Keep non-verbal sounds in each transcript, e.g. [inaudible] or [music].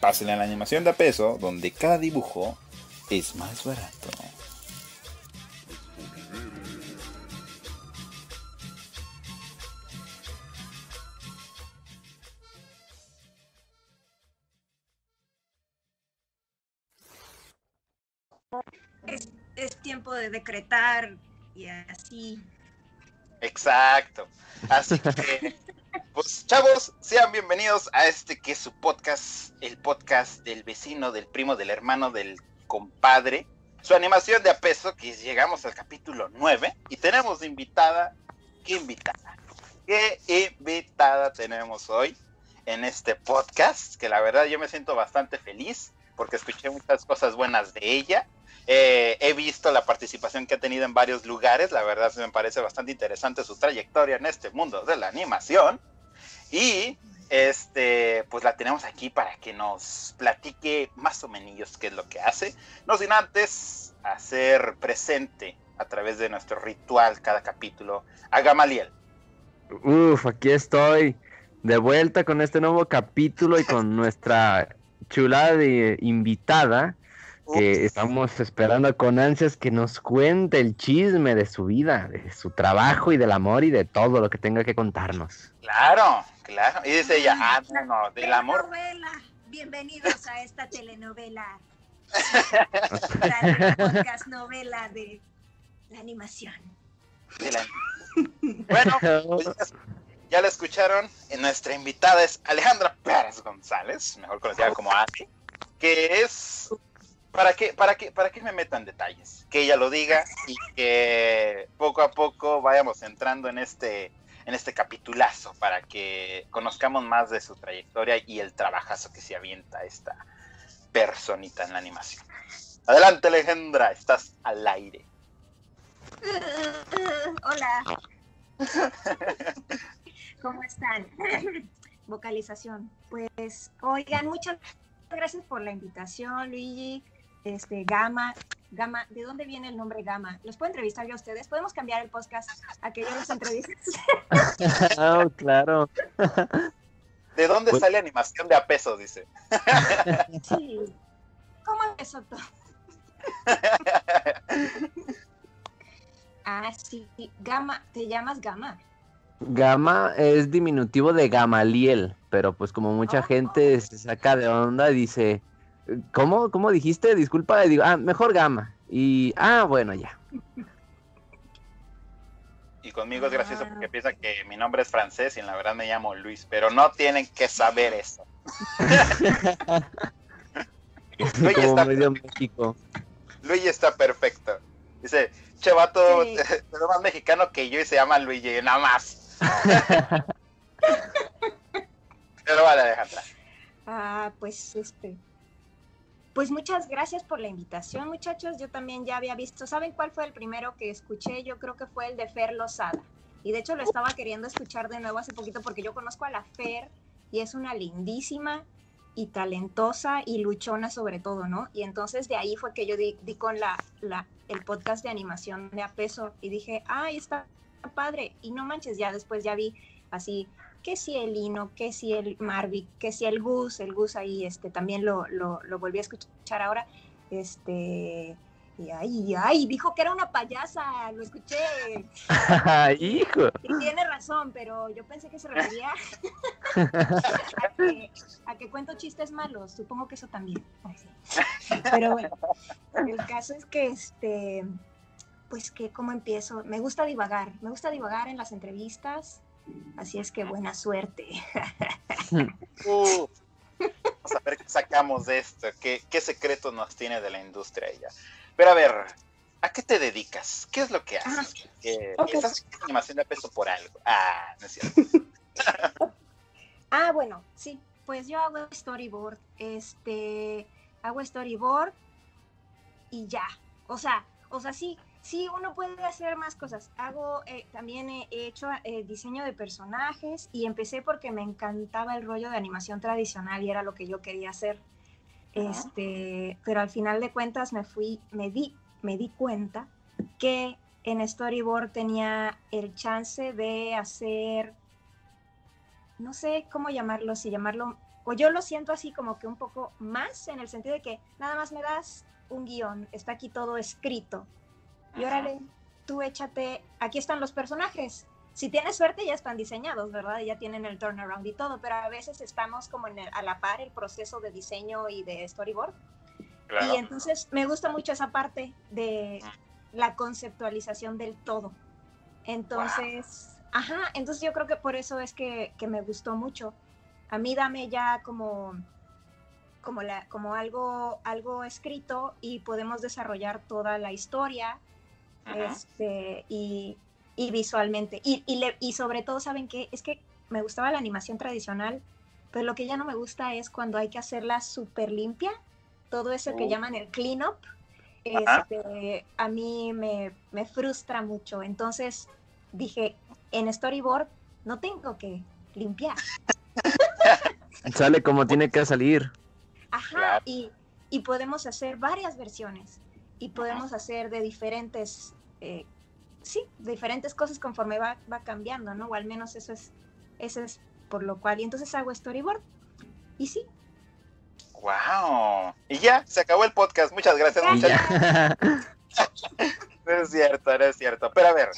Pásenle a la animación de a peso, donde cada dibujo es más barato. Es, es tiempo de decretar y así. Exacto. Así que, [laughs] pues chavos, sean bienvenidos a este que es su podcast, el podcast del vecino, del primo, del hermano, del compadre. Su animación de a peso, que llegamos al capítulo 9 y tenemos invitada, ¿qué invitada? ¿Qué invitada tenemos hoy en este podcast? Que la verdad yo me siento bastante feliz porque escuché muchas cosas buenas de ella. Eh, he visto la participación que ha tenido en varios lugares, la verdad me parece bastante interesante su trayectoria en este mundo de la animación. Y este, pues la tenemos aquí para que nos platique más o menos qué es lo que hace. No sin antes hacer presente a través de nuestro ritual cada capítulo a Gamaliel. Uf, aquí estoy de vuelta con este nuevo capítulo y con [laughs] nuestra chulada de invitada que estamos esperando con ansias que nos cuente el chisme de su vida, de su trabajo y del amor y de todo lo que tenga que contarnos. Claro, claro. Y dice ella, ah, no, no, del amor. Telenovela. Bienvenidos a esta telenovela. [laughs] la podcast novela de la animación. de la- Bueno, pues ya, ya la escucharon. Nuestra invitada es Alejandra Pérez González, mejor conocida como Ani, que es para que para que para que me metan detalles, que ella lo diga y que poco a poco vayamos entrando en este en este capitulazo para que conozcamos más de su trayectoria y el trabajazo que se avienta esta personita en la animación. Adelante, Alejandra, estás al aire. [laughs] Hola. [laughs] ¿Cómo están? [laughs] Vocalización. Pues, oigan, muchas gracias por la invitación, Luigi. Este, Gama, Gama, ¿de dónde viene el nombre Gama? ¿Los puedo entrevistar yo a ustedes? ¿Podemos cambiar el podcast a que yo los entreviste? [laughs] Ah, claro. [laughs] ¿De dónde Pues- sale animación de a peso? Dice. [laughs] Sí. ¿Cómo empezó todo? Ah, sí, Gama, ¿te llamas Gama? Gama es diminutivo de Gamaliel, pero pues como mucha Oh. gente se saca de onda, dice, ¿cómo, cómo dijiste? Disculpa, digo, ah, mejor Gama. Y, ah, bueno, ya. Y conmigo es gracioso Ah. porque piensa que mi nombre es francés y en la verdad me llamo Luis, pero no tienen que saber eso. [laughs] Como está- medio México. Luigi está perfecto. Dice, che vato, Sí. pero más mexicano que yo y se llama Luigi, nada más. [laughs] [laughs] pero vale, Alejandra. Ah, pues este. Pues muchas gracias por la invitación, muchachos. Yo también ya había visto. ¿Saben cuál fue el primero que escuché? Yo creo que fue el de Fer Lozada. Y de hecho lo estaba queriendo escuchar de nuevo hace poquito porque yo conozco a la Fer y es una lindísima y talentosa y luchona sobre todo, ¿no? Y entonces de ahí fue que yo di, con la, la, el podcast de animación de a peso y dije, ay, está padre. Y no manches, ya después ya vi así que si el Lino, que si el Marvick, que si el Gus, el Gus ahí este, también lo, lo, lo volví a escuchar ahora, este, y ay, ay, dijo que era una payasa, lo escuché, [laughs] Hijo. y tiene razón, pero yo pensé que se refería [laughs] a que, a que cuento chistes malos, supongo que eso también. Pero bueno, el caso es que este, pues que cómo empiezo, me gusta divagar, me gusta divagar en las entrevistas, así es que buena suerte. [laughs] Uh, vamos a ver qué sacamos de esto, qué, qué secreto nos tiene de la industria ella. Pero a ver, ¿a qué te dedicas? ¿Qué es lo que haces? Eh, ok. Estás animación de peso por algo. Ah, no es cierto. [laughs] Ah, bueno, sí, pues yo hago storyboard. Este, hago storyboard y ya. O sea, o sea, sí, sí, uno puede hacer más cosas. Hago, eh, también he hecho eh, diseño de personajes y empecé porque me encantaba el rollo de animación tradicional y era lo que yo quería hacer. Este, pero al final de cuentas me fui, me di, me di cuenta que en Storyboard tenía el chance de hacer, no sé cómo llamarlo, si llamarlo, o yo lo siento así como que un poco más, en el sentido de que nada más me das un guion, está aquí todo escrito. Y órale, tú échate, aquí están los personajes. Si tienes suerte ya están diseñados, ¿verdad? Ya tienen el turnaround y todo, pero a veces estamos como en a la par el proceso de diseño y de storyboard. Y entonces me gusta mucho esa parte de la conceptualización del todo. Entonces, ajá, entonces yo creo que por eso es que, que, me gustó mucho. A mí dame ya como, como, la, como algo, algo escrito y podemos desarrollar toda la historia este, y, y, visualmente. Y, y, y sobre todo, ¿saben qué? Es que me gustaba la animación tradicional, pero lo que ya no me gusta es cuando hay que hacerla súper limpia, todo eso que oh. llaman el clean up este, a mí me, me, frustra mucho. Entonces dije, en storyboard no tengo que limpiar. [laughs] Sale como tiene que salir. Ajá, y, y, podemos hacer varias versiones y podemos hacer de diferentes, eh, sí, diferentes cosas conforme va, va cambiando, ¿no? O al menos eso es, eso es por lo cual. Y entonces hago storyboard y sí, ¡Wow! Y ya, se acabó el podcast. Muchas gracias, muchachos. [laughs] no es cierto, no es cierto. Pero a ver,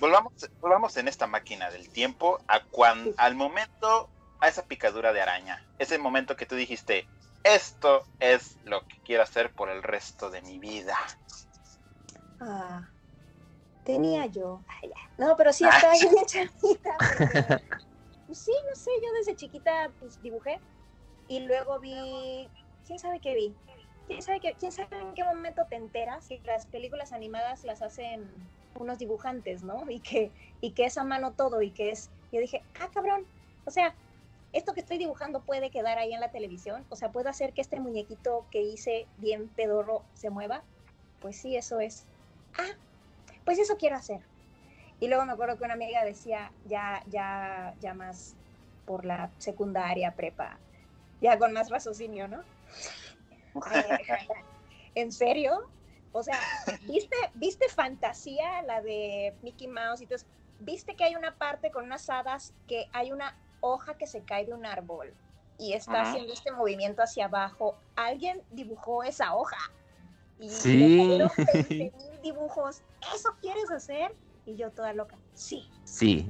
volvamos, volvamos en esta máquina del tiempo a cuando, al momento, a esa picadura de araña. Ese momento que tú dijiste, esto es lo que quiero hacer por el resto de mi vida. Ah, tenía yo. no, pero sí estaba bien [laughs] chiquita. Pues sí, no sé, yo desde chiquita pues dibujé y luego vi, ¿quién sabe qué vi? ¿Quién sabe, qué, ¿Quién sabe en qué momento te enteras que las películas animadas las hacen unos dibujantes, ¿no? Y que, y que es a mano todo y que es, yo dije, ah, cabrón, o sea, esto que estoy dibujando puede quedar ahí en la televisión, o sea, puedo hacer que este muñequito que hice bien pedorro se mueva. Pues sí, eso es. Ah, pues eso quiero hacer. Y luego me acuerdo que una amiga decía, ya, ya, ya más por la secundaria, prepa, ya con más raciocinio, ¿no? [laughs] ¿En serio? O sea, ¿viste, ¿viste fantasía, la de Mickey Mouse y todo ¿Viste que hay una parte con unas hadas que hay una hoja que se cae de un árbol y está haciendo este movimiento hacia abajo? Alguien dibujó esa hoja. Y sí. mil [laughs] dibujos. ¿Eso quieres hacer? Y yo toda loca. Sí. Sí.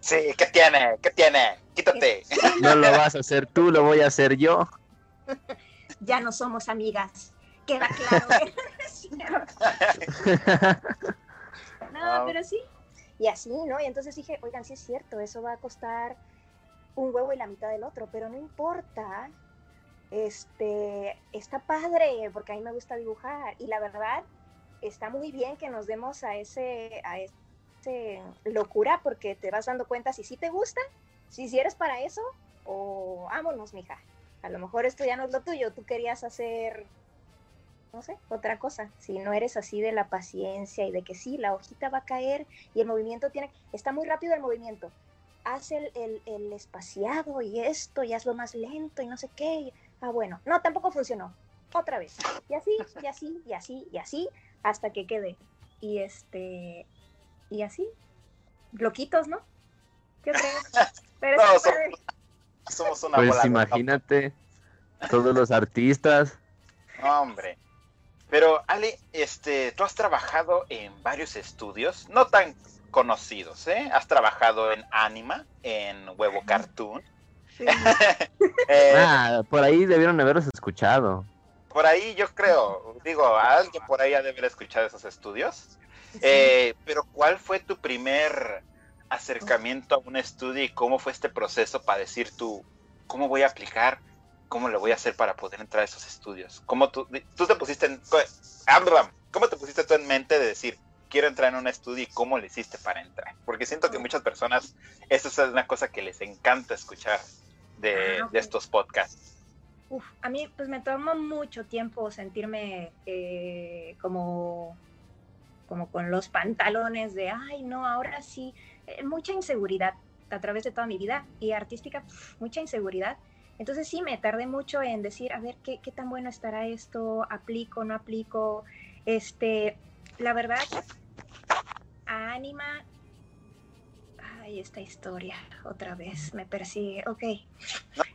Sí, ¿qué tiene? ¿Qué tiene? Quítate. [laughs] No lo vas a hacer tú, lo voy a hacer yo. [laughs] Ya no somos amigas. Queda claro. no, pero sí. Y así, ¿no? Y entonces dije, oigan, sí es cierto, eso va a costar un huevo y la mitad del otro, pero no importa. Este, está padre, porque a mí me gusta dibujar. Y la verdad, está muy bien que nos demos a ese, a ese locura porque te vas dando cuenta si sí te gusta, si, si eres para eso o vámonos, mija. A lo mejor esto ya no es lo tuyo, tú querías hacer, no sé, otra cosa. Si no eres así de la paciencia y de que sí, la hojita va a caer y el movimiento tiene, está muy rápido el movimiento. Haz el, el, espaciado y esto y hazlo más lento y no sé qué. ah, bueno, no, tampoco funcionó. Otra vez. Y así, y así, y así, y así, hasta que quede. Y este, y así, loquitos, ¿no? ¿Qué crees? Pero somos, una Pues imagínate, todos los artistas. hombre. Pero Ale, este, tú has trabajado en varios estudios, no tan conocidos, ¿eh? Has trabajado en Anima, en Huevo Cartoon. [laughs] Eh, ah, por ahí debieron haberlos escuchado. Por ahí yo creo, digo, alguien por ahí ha de haber escuchado esos estudios. Eh, pero ¿cuál fue tu primer acercamiento a un estudio y cómo fue este proceso para decir tú, cómo voy a aplicar, cómo lo voy a hacer para poder entrar a esos estudios? ¿Cómo tú, tú te pusiste en, ¿cómo te pusiste tú en mente de decir, quiero entrar en un estudio y cómo le hiciste para entrar? Porque siento que muchas personas, eso es una cosa que les encanta escuchar de, ah, de estos podcasts. uf, a mí pues me tomó mucho tiempo sentirme eh, como, como con los pantalones de, ay, no, ahora sí, eh, mucha inseguridad a través de toda mi vida y artística, mucha inseguridad. Entonces sí, me tardé mucho en decir, a ver, ¿qué, qué tan bueno estará esto? ¿Aplico, no aplico? Este, la verdad, a Anima, ay, esta historia otra vez me persigue, ok.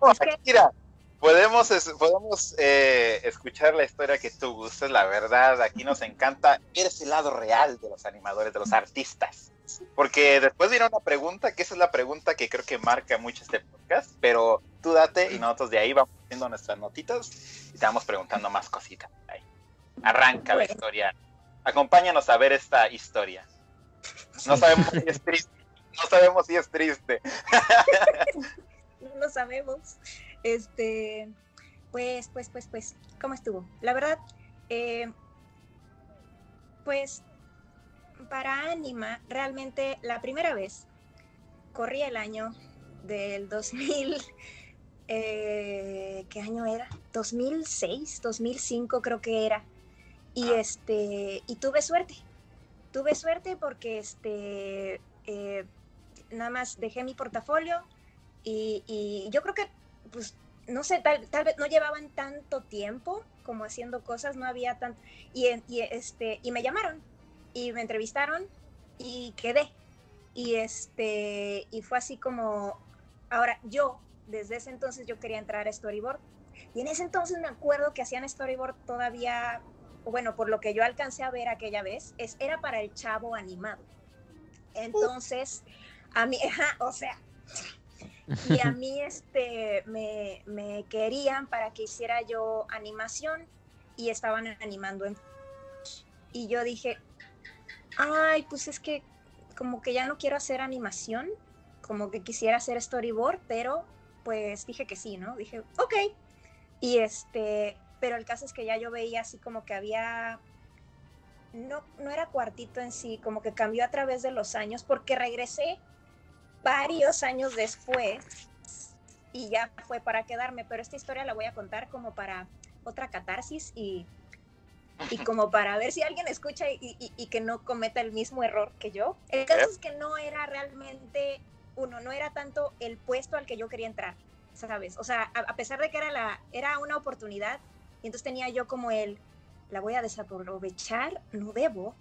No, es que... mira, podemos, podemos eh, escuchar la historia que tú gustes, la verdad, aquí nos encanta ver ese lado real de los animadores, de los artistas. Porque después viene una pregunta, que esa es la pregunta que creo que marca mucho este podcast, pero tú date y nosotros de ahí vamos haciendo nuestras notitas y te vamos preguntando más cositas. Ahí. Arranca la historia. Acompáñanos a ver esta historia. No sabemos si es triste. No sabemos si es triste. [laughs] no lo sabemos. Este, pues, pues, pues, pues, ¿cómo estuvo? La verdad, eh, pues para Anima, realmente la primera vez corrí el año del 2000, [laughs] eh, ¿qué año era? 2006, 2005 creo que era. Y ah. este, y tuve suerte. Tuve suerte porque este, eh, nada más dejé mi portafolio y, yo creo que, pues, no sé, tal, tal, vez no llevaban tanto tiempo como haciendo cosas, no había tanto, y, y, este, y me llamaron y me entrevistaron y quedé. Y este, y fue así como, ahora yo, desde ese entonces yo quería entrar a storyboard. Y en ese entonces me acuerdo que hacían storyboard todavía, bueno, por lo que yo alcancé a ver aquella vez, es, era para el chavo animado. Entonces, a mí, [laughs] o sea, y a mí [laughs] este, me, me querían para que hiciera yo animación y estaban animando en... Y yo dije, ay, pues es que como que ya no quiero hacer animación, como que quisiera hacer storyboard, pero pues dije que sí, ¿no? Dije, ok. Y este, pero el caso es que ya yo veía así como que había, no, no era cuartito en sí, como que cambió a través de los años, porque regresé varios años después y ya fue para quedarme, pero esta historia la voy a contar como para otra catarsis y y como para ver si alguien escucha y, que no cometa el mismo error que yo. El caso es que no era realmente, uno, no era tanto el puesto al que yo quería entrar, ¿sabes? O sea, a, pesar de que era, la, era una oportunidad, y entonces tenía yo como el, la voy a desaprovechar, no debo,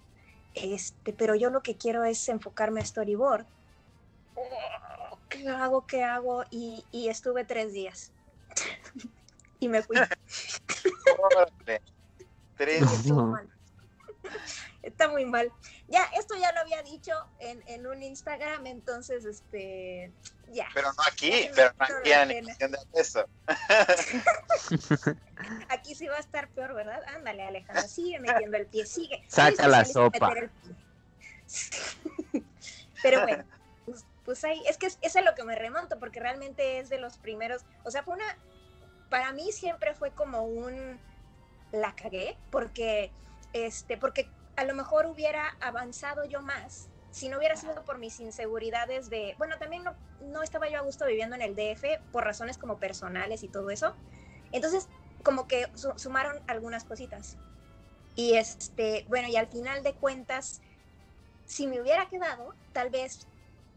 este, pero yo lo que quiero es enfocarme a storyboard. ¿Qué hago? ¿Qué hago? Y, y estuve tres días. [laughs] y me fui. [laughs] [laughs] Está muy mal. Ya, esto ya lo había dicho en, en, un Instagram, entonces, este, ya. Pero no aquí, pero no aquí en de eso. [laughs] aquí sí va a estar peor, ¿verdad? Ándale, Alejandro, sigue metiendo el pie, sigue. [laughs] Saca la sopa. Pero bueno, pues, pues, ahí, es que es, es a lo que me remonto, porque realmente es de los primeros, o sea, fue una, para mí siempre fue como un la cagué porque, este, porque a lo mejor hubiera avanzado yo más si no hubiera sido por mis inseguridades de, bueno, también no, no estaba yo a gusto viviendo en el DF por razones como personales y todo eso. Entonces, como que sumaron algunas cositas. Y este, bueno, y al final de cuentas, si me hubiera quedado, tal vez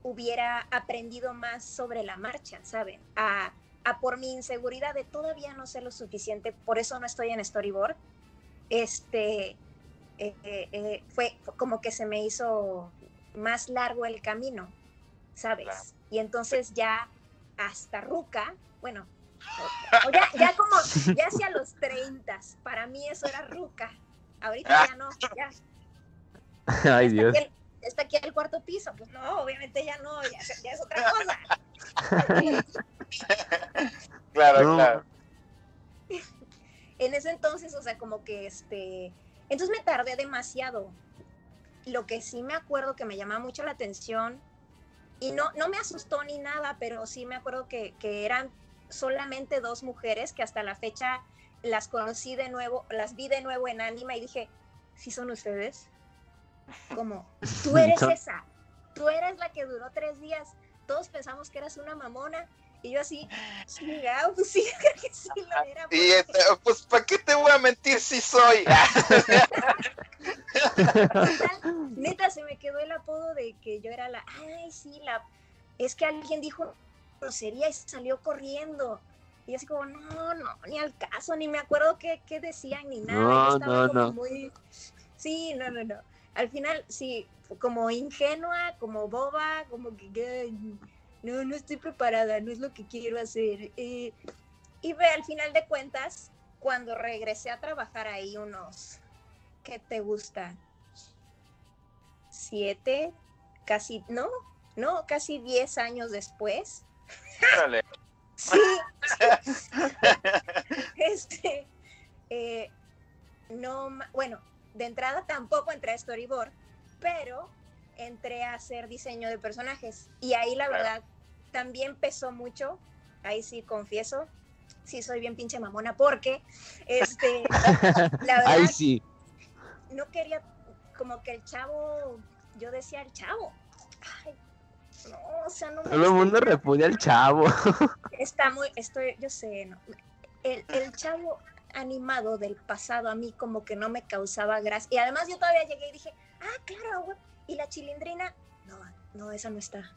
hubiera aprendido más sobre la marcha, ¿saben? A, por mi inseguridad de todavía no sé lo suficiente, por eso no estoy en storyboard, este, eh, eh, fue como que se me hizo más largo el camino, ¿sabes? Y entonces ya hasta Ruca, bueno, ya, como, ya hacia los 30, para mí eso era Ruca, ahorita ya no, ya. [laughs] Ay, Dios. Está aquí, el cuarto piso, pues no, obviamente ya no, ya, ya es otra cosa. [laughs] [laughs] claro, claro. [laughs] En ese entonces, o sea, como que este. Entonces me tardé demasiado. Lo que sí me acuerdo que me llamaba mucho la atención, y no, no me asustó ni nada, pero sí me acuerdo que, que eran solamente dos mujeres que hasta la fecha las conocí de nuevo, las vi de nuevo en Anima y dije, ¿sí son ustedes? Como, tú [laughs] eres esa, tú eres la que duró tres días, todos pensamos que eras una mamona Y yo así, chingado, pues sí, [laughs] creo que sí lo era. Y este, pues, ¿para qué te voy a mentir si soy? Neta, neta, se me quedó el apodo de que yo era la, ay, sí, la, es que alguien dijo grosería y salió corriendo. Y así como, no, no, ni al caso, ni me acuerdo qué, qué decían ni nada. No, yo estaba no, como no. muy, sí, no, no, no. Al final, sí, como ingenua, como boba, como que, "Ay, no, no estoy preparada, no es lo que quiero hacer. Eh, y ve, al final de cuentas, cuando regresé a trabajar ahí unos, ¿qué te gusta? Siete, casi, no, no, casi diez años después. Órale. [laughs] Sí. [laughs] este, eh, no, bueno, de entrada tampoco entré a Storyboard, pero entré a hacer diseño de personajes. Y ahí la Claro. verdad también pesó mucho, ahí sí confieso, sí soy bien pinche mamona, porque este, [laughs] la verdad sí. no quería, como que el chavo, yo decía el chavo. Ay, no, o sea, no me Todo el mundo repudia al chavo. [laughs] Está muy, estoy, yo sé, no. El, el chavo animado del pasado a mí como que no me causaba gracia. Y además yo todavía llegué y dije, ah, claro. Y la chilindrina, no, no, esa no está.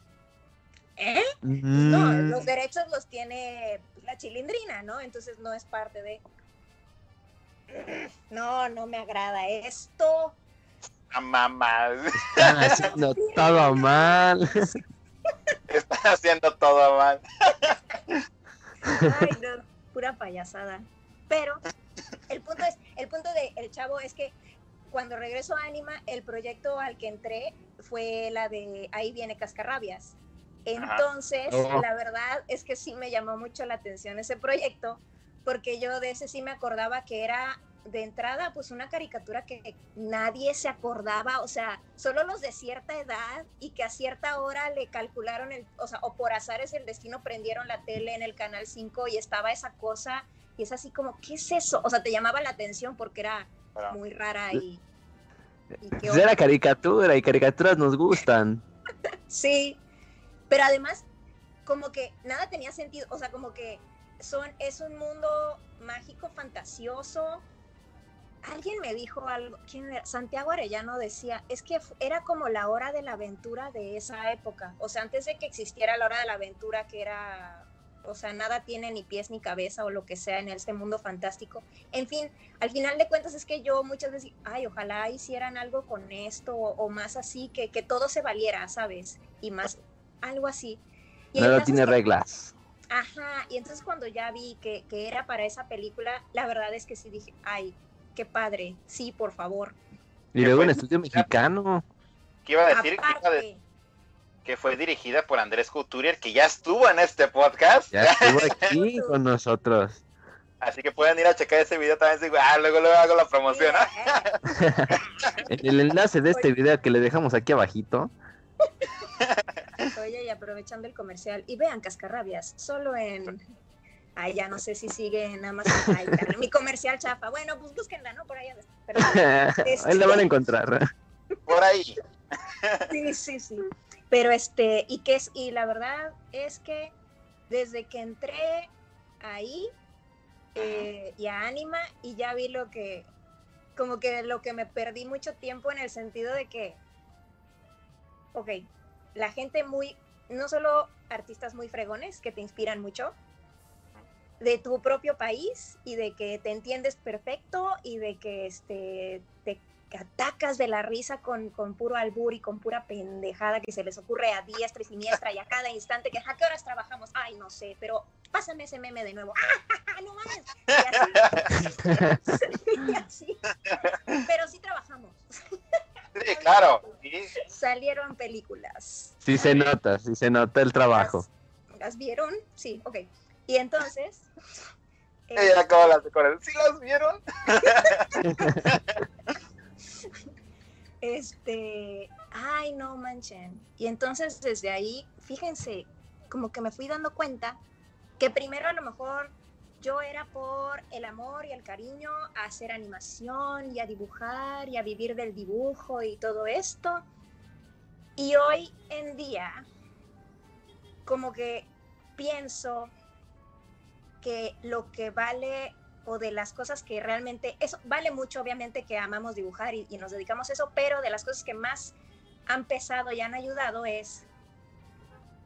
¿Eh? No, Mm, los derechos los tiene la chilindrina, ¿no? Entonces no es parte de... [clears throat] No, no me agrada esto. A mamá. [laughs] Están haciendo todo mal. [laughs] Están haciendo todo mal. Ay, no, pura payasada. Pero el punto es, el punto de el chavo es que cuando regreso a Anima, el proyecto al que entré fue la de Ahí viene Cascarrabias. Entonces, Oh. la verdad es que sí me llamó mucho la atención ese proyecto, porque yo de ese sí me acordaba que era de entrada pues una caricatura que nadie se acordaba, o sea, solo los de cierta edad y que a cierta hora le calcularon el, o sea, o por azares el destino prendieron la tele en el canal 5 y estaba esa cosa y es así como, ¿qué es eso? O sea, te llamaba la atención porque era Muy rara y... y era caricatura y caricaturas nos gustan. [laughs] Sí, pero además como que nada tenía sentido, o sea, como que son es un mundo mágico, fantasioso. Alguien me dijo algo, ¿quién era? Santiago Arellano decía, es que era como la hora de la aventura de esa época, o sea, antes de que existiera la hora de la aventura que era, o sea, nada tiene ni pies ni cabeza o lo que sea en este mundo fantástico. En fin, al final de cuentas es que yo muchas veces, ay, ojalá hicieran algo con esto o, o más así, que, que todo se valiera, ¿sabes? Y más, algo así. Y el No tiene que- reglas. Ajá, y entonces cuando ya vi que, que era para esa película, la verdad es que sí dije, ay, qué padre, sí, por favor. Y ¿Qué luego en estudio mexicano. ¿Qué iba a decir? Aparte, que fue dirigida por Andrés Couturier, que ya estuvo en este podcast. Ya estuvo [laughs] aquí con nosotros. Así que pueden ir a checar ese video también. Ah, luego luego hago la promoción. ¿ah? [laughs] En el enlace de este video que le dejamos aquí abajito. Oye, y aprovechando el comercial, y vean Cascarrabias, solo en... Ay, ya no sé si sigue en Amazon. Ay, mi comercial chafa. Bueno, pues búsquenla, ¿no? Por allá. Pero, [laughs] Ahí la van a encontrar. Por ahí. sí, sí, sí. Pero este, y que es, y la verdad es que desde que entré ahí eh, y a Anima y ya vi lo que, como que lo que me perdí mucho tiempo en el sentido de que, ok, la gente muy, no solo artistas muy fregones que te inspiran mucho, de tu propio país y de que te entiendes perfecto y de que este, te atacas de la risa con, con puro albur y con pura pendejada que se les ocurre a diestra y siniestra y a cada instante que a qué horas trabajamos, ay no sé, pero pásame ese meme de nuevo, ¡Ah, no mames, y así, [laughs] y así. pero sí trabajamos, Sí, claro. Sí. [laughs] salieron películas, Sí se nota, sí se nota el trabajo. ¿Las, las vieron? Sí, ok, y entonces... eh, [laughs] Ella acabó las de correr. ¿Sí las vieron? Este, ay, no manchen. Y entonces desde ahí, fíjense, como que me fui dando cuenta que primero a lo mejor yo era por el amor y el cariño a hacer animación y a dibujar y a vivir del dibujo y todo esto. Y hoy en día, como que pienso que lo que vale o de las cosas que realmente, eso vale mucho obviamente que amamos dibujar y, nos dedicamos a eso, pero de las cosas que más han pesado y han ayudado es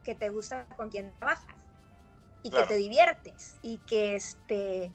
que te gusta con quien trabajas y que te diviertes y que este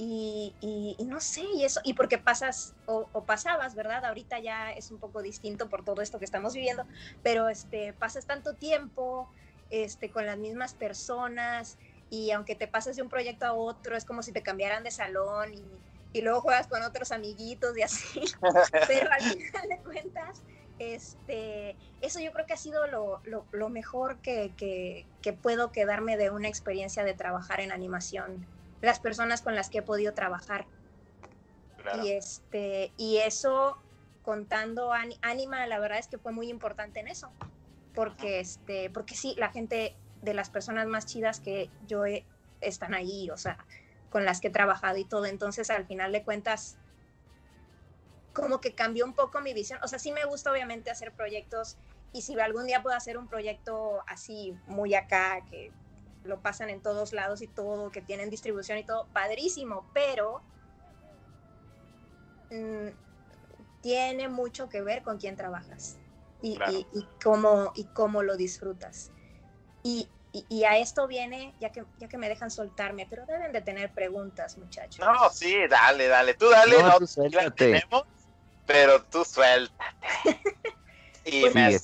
y, y, no sé, y eso, y porque pasas o, o, pasabas, ¿verdad? Ahorita ya es un poco distinto por todo esto que estamos viviendo, pero este, pasas tanto tiempo este, con las mismas personas y aunque te pases de un proyecto a otro, es como si te cambiaran de salón y, y luego juegas con otros amiguitos y así. [laughs] Pero al final de cuentas, este, eso yo creo que ha sido lo, lo, lo mejor que, que, que, puedo quedarme de una experiencia de trabajar en animación. Las personas con las que he podido trabajar. Y, este, y eso, contando Anima, la verdad es que fue muy importante en eso. Porque, este, porque sí, la gente de las personas más chidas que yo he, están ahí, o sea, con las que he trabajado y todo. Entonces, al final de cuentas, como que cambió un poco mi visión. O sea, sí me gusta obviamente hacer proyectos y si algún día puedo hacer un proyecto así muy acá, que lo pasan en todos lados y todo, que tienen distribución y todo, padrísimo, pero mm, tiene mucho que ver con quién trabajas y, y, cómo, y cómo lo disfrutas. Y, y, a esto viene, ya que, ya que me dejan soltarme, pero deben de tener preguntas, muchachos. No, sí, dale, dale, tú dale, no, tú tenemos, pero tú suéltate. [laughs] y pues me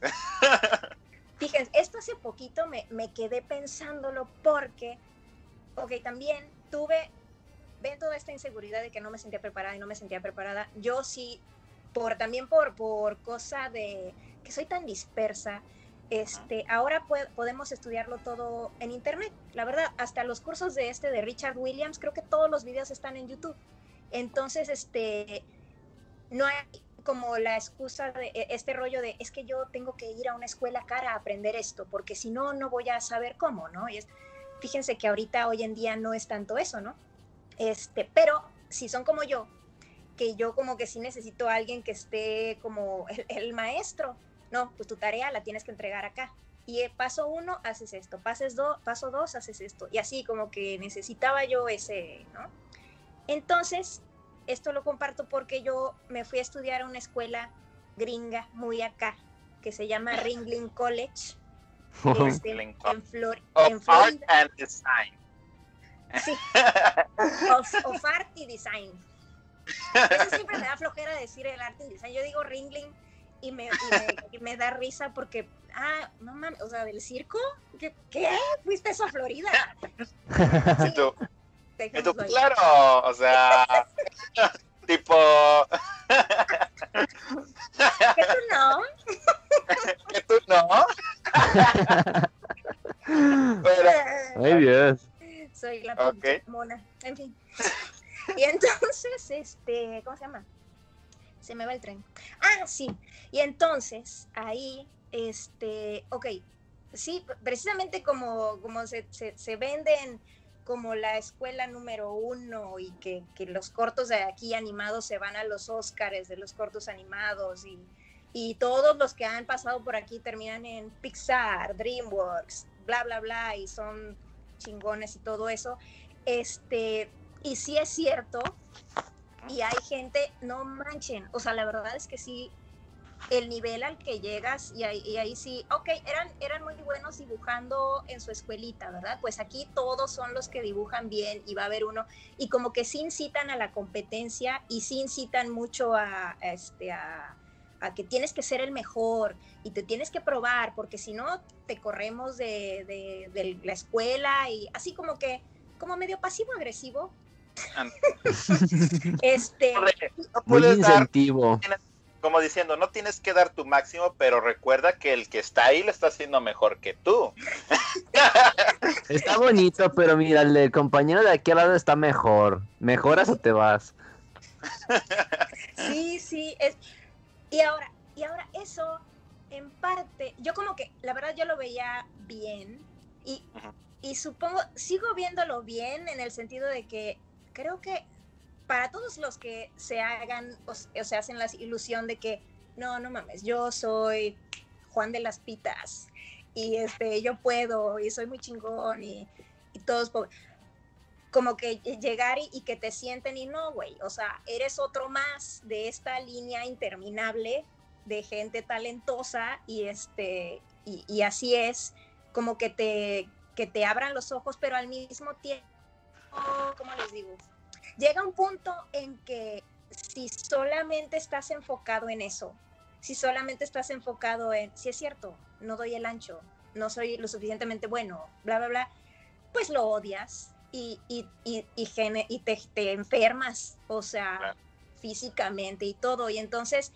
[laughs] Fíjense, esto hace poquito me, me quedé pensándolo porque, ok, también tuve, ven toda esta inseguridad de que no me sentía preparada y no me sentía preparada. Yo sí, por también por, por cosa de que soy tan dispersa, este, ahora podemos estudiarlo todo en internet. La verdad, hasta los cursos de este de Richard Williams, creo que todos los videos están en YouTube. Entonces, este, no hay como la excusa de e, este rollo de es que yo tengo que ir a una escuela cara a aprender esto, porque si no, no voy a saber cómo, ¿no? Es, fíjense que ahorita, hoy en día, no es tanto eso, ¿no? Este, pero si son como yo, que yo como que sí necesito a alguien que esté como el maestro, no, pues tu tarea la tienes que entregar acá. Y eh, paso uno, haces esto, pases do, paso dos, haces esto. Y así como que necesitaba yo ese, ¿no? Entonces, esto lo comparto porque yo me fui a estudiar a una escuela gringa muy acá, que se llama [laughs] Ringling College. Este, en, Flor en, Florida. Art and Design. Sí, [laughs] of, Art y Design. Eso siempre me da flojera decir el arte y design. Yo digo Ringling y me, [laughs] y me, da risa porque, ah, no mames, o sea, del circo, ¿qué? qué? ¿Fuiste eso a Florida? Sí. ¿Tú? ¿Tú? Claro, o sea, [laughs] tipo... ¿Que tú no? [laughs] ¿Que tú no? Ay, Dios. Soy la okay. mona, en fin. Y entonces, este, ¿cómo se llama? Se me va el tren. Ah, sí. Y entonces, ahí, este, ok, sí, precisamente como, como se, se, venden como la escuela número uno y que, que, los cortos de aquí animados se van a los Óscares de los cortos animados y, y todos los que han pasado por aquí terminan en Pixar, DreamWorks, bla, bla, bla, y son chingones y todo eso. Este, y sí es cierto y hay gente, no manchen, o sea, la verdad es que sí, el nivel al que llegas y ahí, sí, ok, eran, eran muy buenos dibujando en su escuelita, ¿verdad? Pues aquí todos son los que dibujan bien y va a haber uno, y como que sí incitan a la competencia y sí incitan mucho a, este, a, que tienes que ser el mejor y te tienes que probar, porque si no, te corremos de, de, de la escuela y así como que, como medio pasivo-agresivo, [laughs] este, Muy incentivo. como diciendo, no tienes que dar tu máximo, pero recuerda que el que está ahí lo está haciendo mejor que tú. Está bonito, pero mira, el compañero de aquí al lado está mejor. ¿Mejoras o te vas? [laughs] Sí, sí. Es... Y ahora, y ahora eso, en parte, yo como que, la verdad yo lo veía bien y, y supongo, sigo viéndolo bien en el sentido de que creo que para todos los que se hagan o, se hacen la ilusión de que no, no mames, yo soy Juan de las Pitas y este, yo puedo y soy muy chingón y, y todos como que llegar y, que te sienten y no, güey, o sea, eres otro más de esta línea interminable de gente talentosa y este, y, así es, como que te, que te abran los ojos, pero al mismo tiempo, ¿cómo les digo? Llega un punto en que si solamente estás enfocado en eso, si solamente estás enfocado en, si es cierto, no doy el ancho, no soy lo suficientemente bueno, bla, bla, bla, pues lo odias y, y, y, y, te, te, enfermas, o sea, físicamente y todo. Y entonces,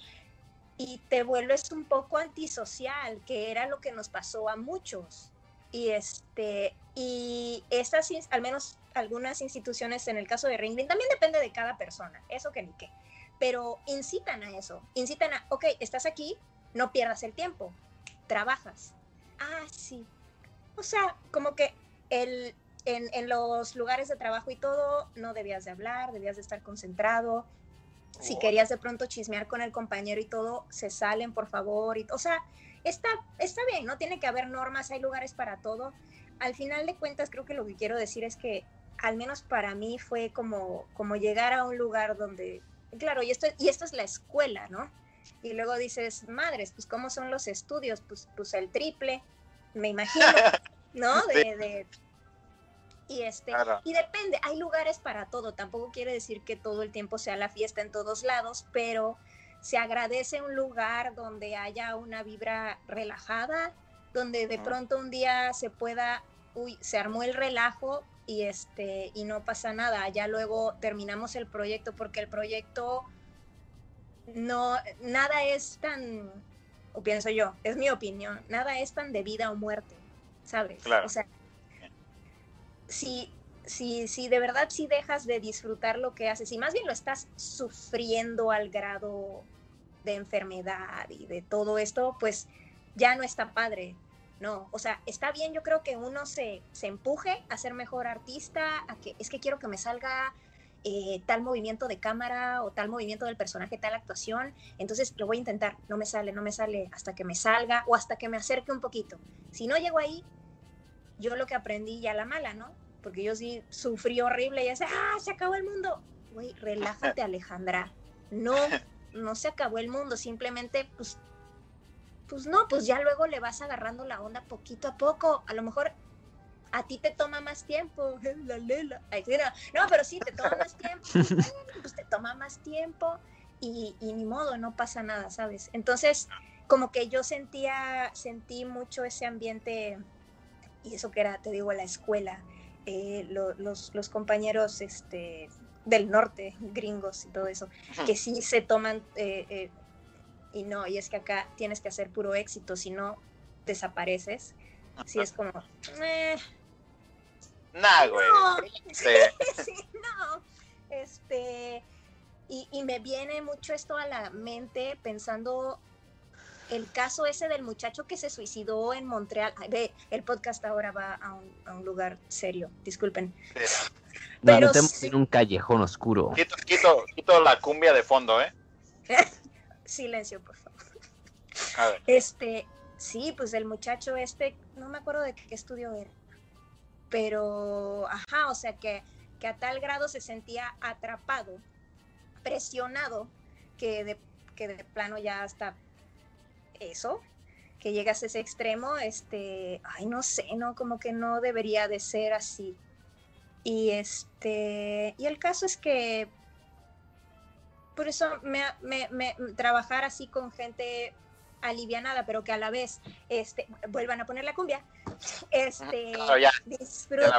y te vuelves un poco antisocial, que era lo que nos pasó a muchos. Y este, y estas, al menos algunas instituciones, en el caso de Ringling, también depende de cada persona, eso que ni qué, pero incitan a eso, incitan a, ok, estás aquí, no pierdas el tiempo, trabajas. Ah, sí. O sea, como que el, en, en, los lugares de trabajo y todo, no debías de hablar, debías de estar concentrado. Si querías de pronto chismear con el compañero y todo, se salen, por favor. Y, o sea, está, está bien, no tiene que haber normas, hay lugares para todo. Al final de cuentas, creo que lo que quiero decir es que, al menos para mí, fue como, como llegar a un lugar donde, claro, y esto, y esto es la escuela, ¿no? Y luego dices, madres, pues ¿cómo son los estudios? Pues, pues el triple, me imagino, [laughs] ¿no? de y este y depende hay lugares para todo tampoco quiere decir que todo el tiempo sea la fiesta en todos lados pero se agradece un lugar donde haya una vibra relajada donde de pronto un día se pueda uy se armó el relajo y este y no pasa nada ya luego terminamos el proyecto porque el proyecto no nada es tan o pienso yo es mi opinión nada es tan de vida o muerte sabes claro. o sea si, si, si de verdad si dejas de disfrutar lo que haces y más bien lo estás sufriendo al grado de enfermedad y de todo esto, pues ya no está padre. No, o sea, está bien, yo creo que uno se, se empuje a ser mejor artista, a que es que quiero que me salga eh, tal movimiento de cámara o tal movimiento del personaje, tal actuación, entonces lo voy a intentar, no me sale, no me sale hasta que me salga o hasta que me acerque un poquito. Si no llego ahí, yo lo que aprendí ya la mala, ¿no? Porque yo sí sufrí horrible y ya ¡ah, se acabó el mundo! Güey, relájate, [laughs] Alejandra. No, no se acabó el mundo, simplemente, pues, pues no, pues ya luego le vas agarrando la onda poquito a poco. A lo mejor a ti te toma más tiempo, [laughs] la lela. no, pero sí, te toma más tiempo. [laughs] pues te toma más tiempo y, y ni modo, no pasa nada, ¿sabes? Entonces, como que yo sentía, sentí mucho ese ambiente y eso que era, te digo, la escuela, eh, los, los, compañeros este, del norte, gringos y todo eso, que sí se toman, eh, eh, y no, y es que acá tienes que hacer puro éxito, si no, desapareces. Si es como... [laughs] Nah, güey. No, [laughs] sí, no. Este, y, y, me viene mucho esto a la mente pensando el caso ese del muchacho que se suicidó en Montreal. Ve, el podcast ahora va a un, lugar serio, disculpen. Pero metemos en un callejón oscuro. Quito, quito, quito, la cumbia de fondo, ¿eh? [laughs] Silencio, por favor. A ver. Este, sí, pues el muchacho este, no me acuerdo de qué estudio era, pero, ajá, o sea que, que a tal grado se sentía atrapado, presionado, que de, que de plano ya hasta eso, que llegas a ese extremo, este, ay, no sé, no, como que no debería de ser así. Y este, y el caso es que por eso me, me, trabajar así con gente alivianada, pero que a la vez este, vuelvan a poner la cumbia. Este, disfruta.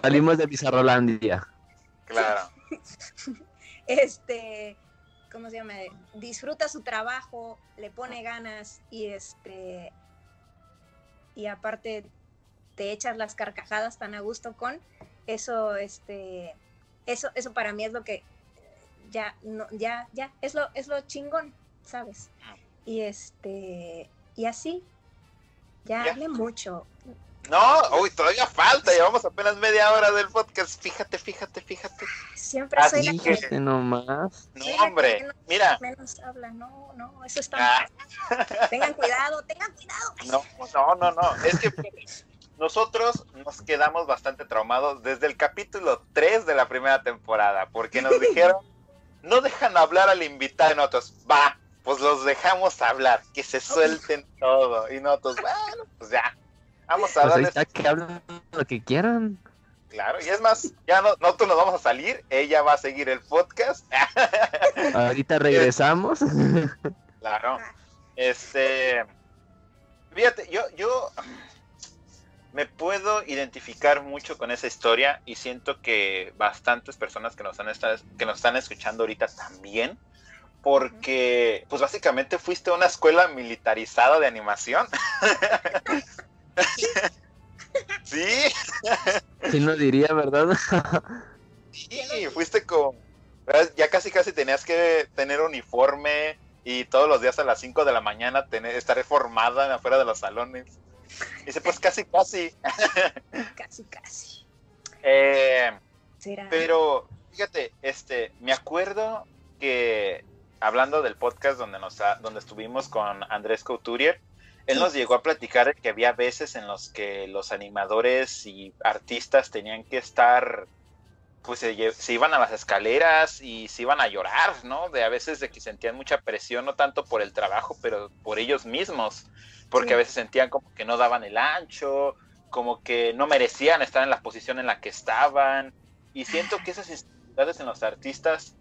Salimos de Bizarrolandia. Claro. [laughs] este, ¿cómo se llama? Disfruta su trabajo, le pone ganas y este y aparte te echas las carcajadas tan a gusto con eso este eso eso para mí es lo que ya no ya ya es lo es lo chingón, ¿sabes? Y este y así ya hablé mucho. No, uy, todavía falta, llevamos apenas media hora del podcast. Fíjate, fíjate, fíjate. Siempre Así soy la que- nomás. No, hombre, menos- mira. menos habla. No, no, eso está Ah. mal. Tengan cuidado, tengan cuidado. [laughs] No, no, no, no. Es que nosotros nos quedamos bastante traumados desde el capítulo 3 de la primera temporada, porque nos dijeron, no dejan hablar al invitado y nosotros, va, pues los dejamos hablar, que se suelten todo. Y nosotros, bueno, pues ya, vamos a Pues ahí darles, está, que hablen lo que quieran. claro. Y es más, ya no, nosotros nos vamos a salir, ella va a seguir el podcast. [laughs] Ahorita [laughs] regresamos. Claro. Este. Fíjate, yo, yo me puedo identificar mucho con esa historia y siento que bastantes personas que nos, han esta- que nos están escuchando ahorita también, porque pues básicamente fuiste a una escuela militarizada de animación. [laughs] sí, Si no diría, ¿verdad? sí, fuiste con... Ya casi casi tenías que tener uniforme y todos los días a las 5 de la mañana tener, estar formada afuera de los salones. Dice, pues casi casi. [laughs] Casi, casi. Eh, Será. pero fíjate, este, me acuerdo que hablando del podcast donde nos ha- donde estuvimos con Andrés Couturier, él nos llegó a platicar de que había veces en los que los animadores y artistas tenían que estar pues se, se iban a las escaleras y se iban a llorar, ¿no? De a veces de que sentían mucha presión, no tanto por el trabajo, pero por ellos mismos, porque Sí. a veces sentían como que no daban el ancho, como que no merecían estar en la posición en la que estaban, y siento que esas inseguridades en los artistas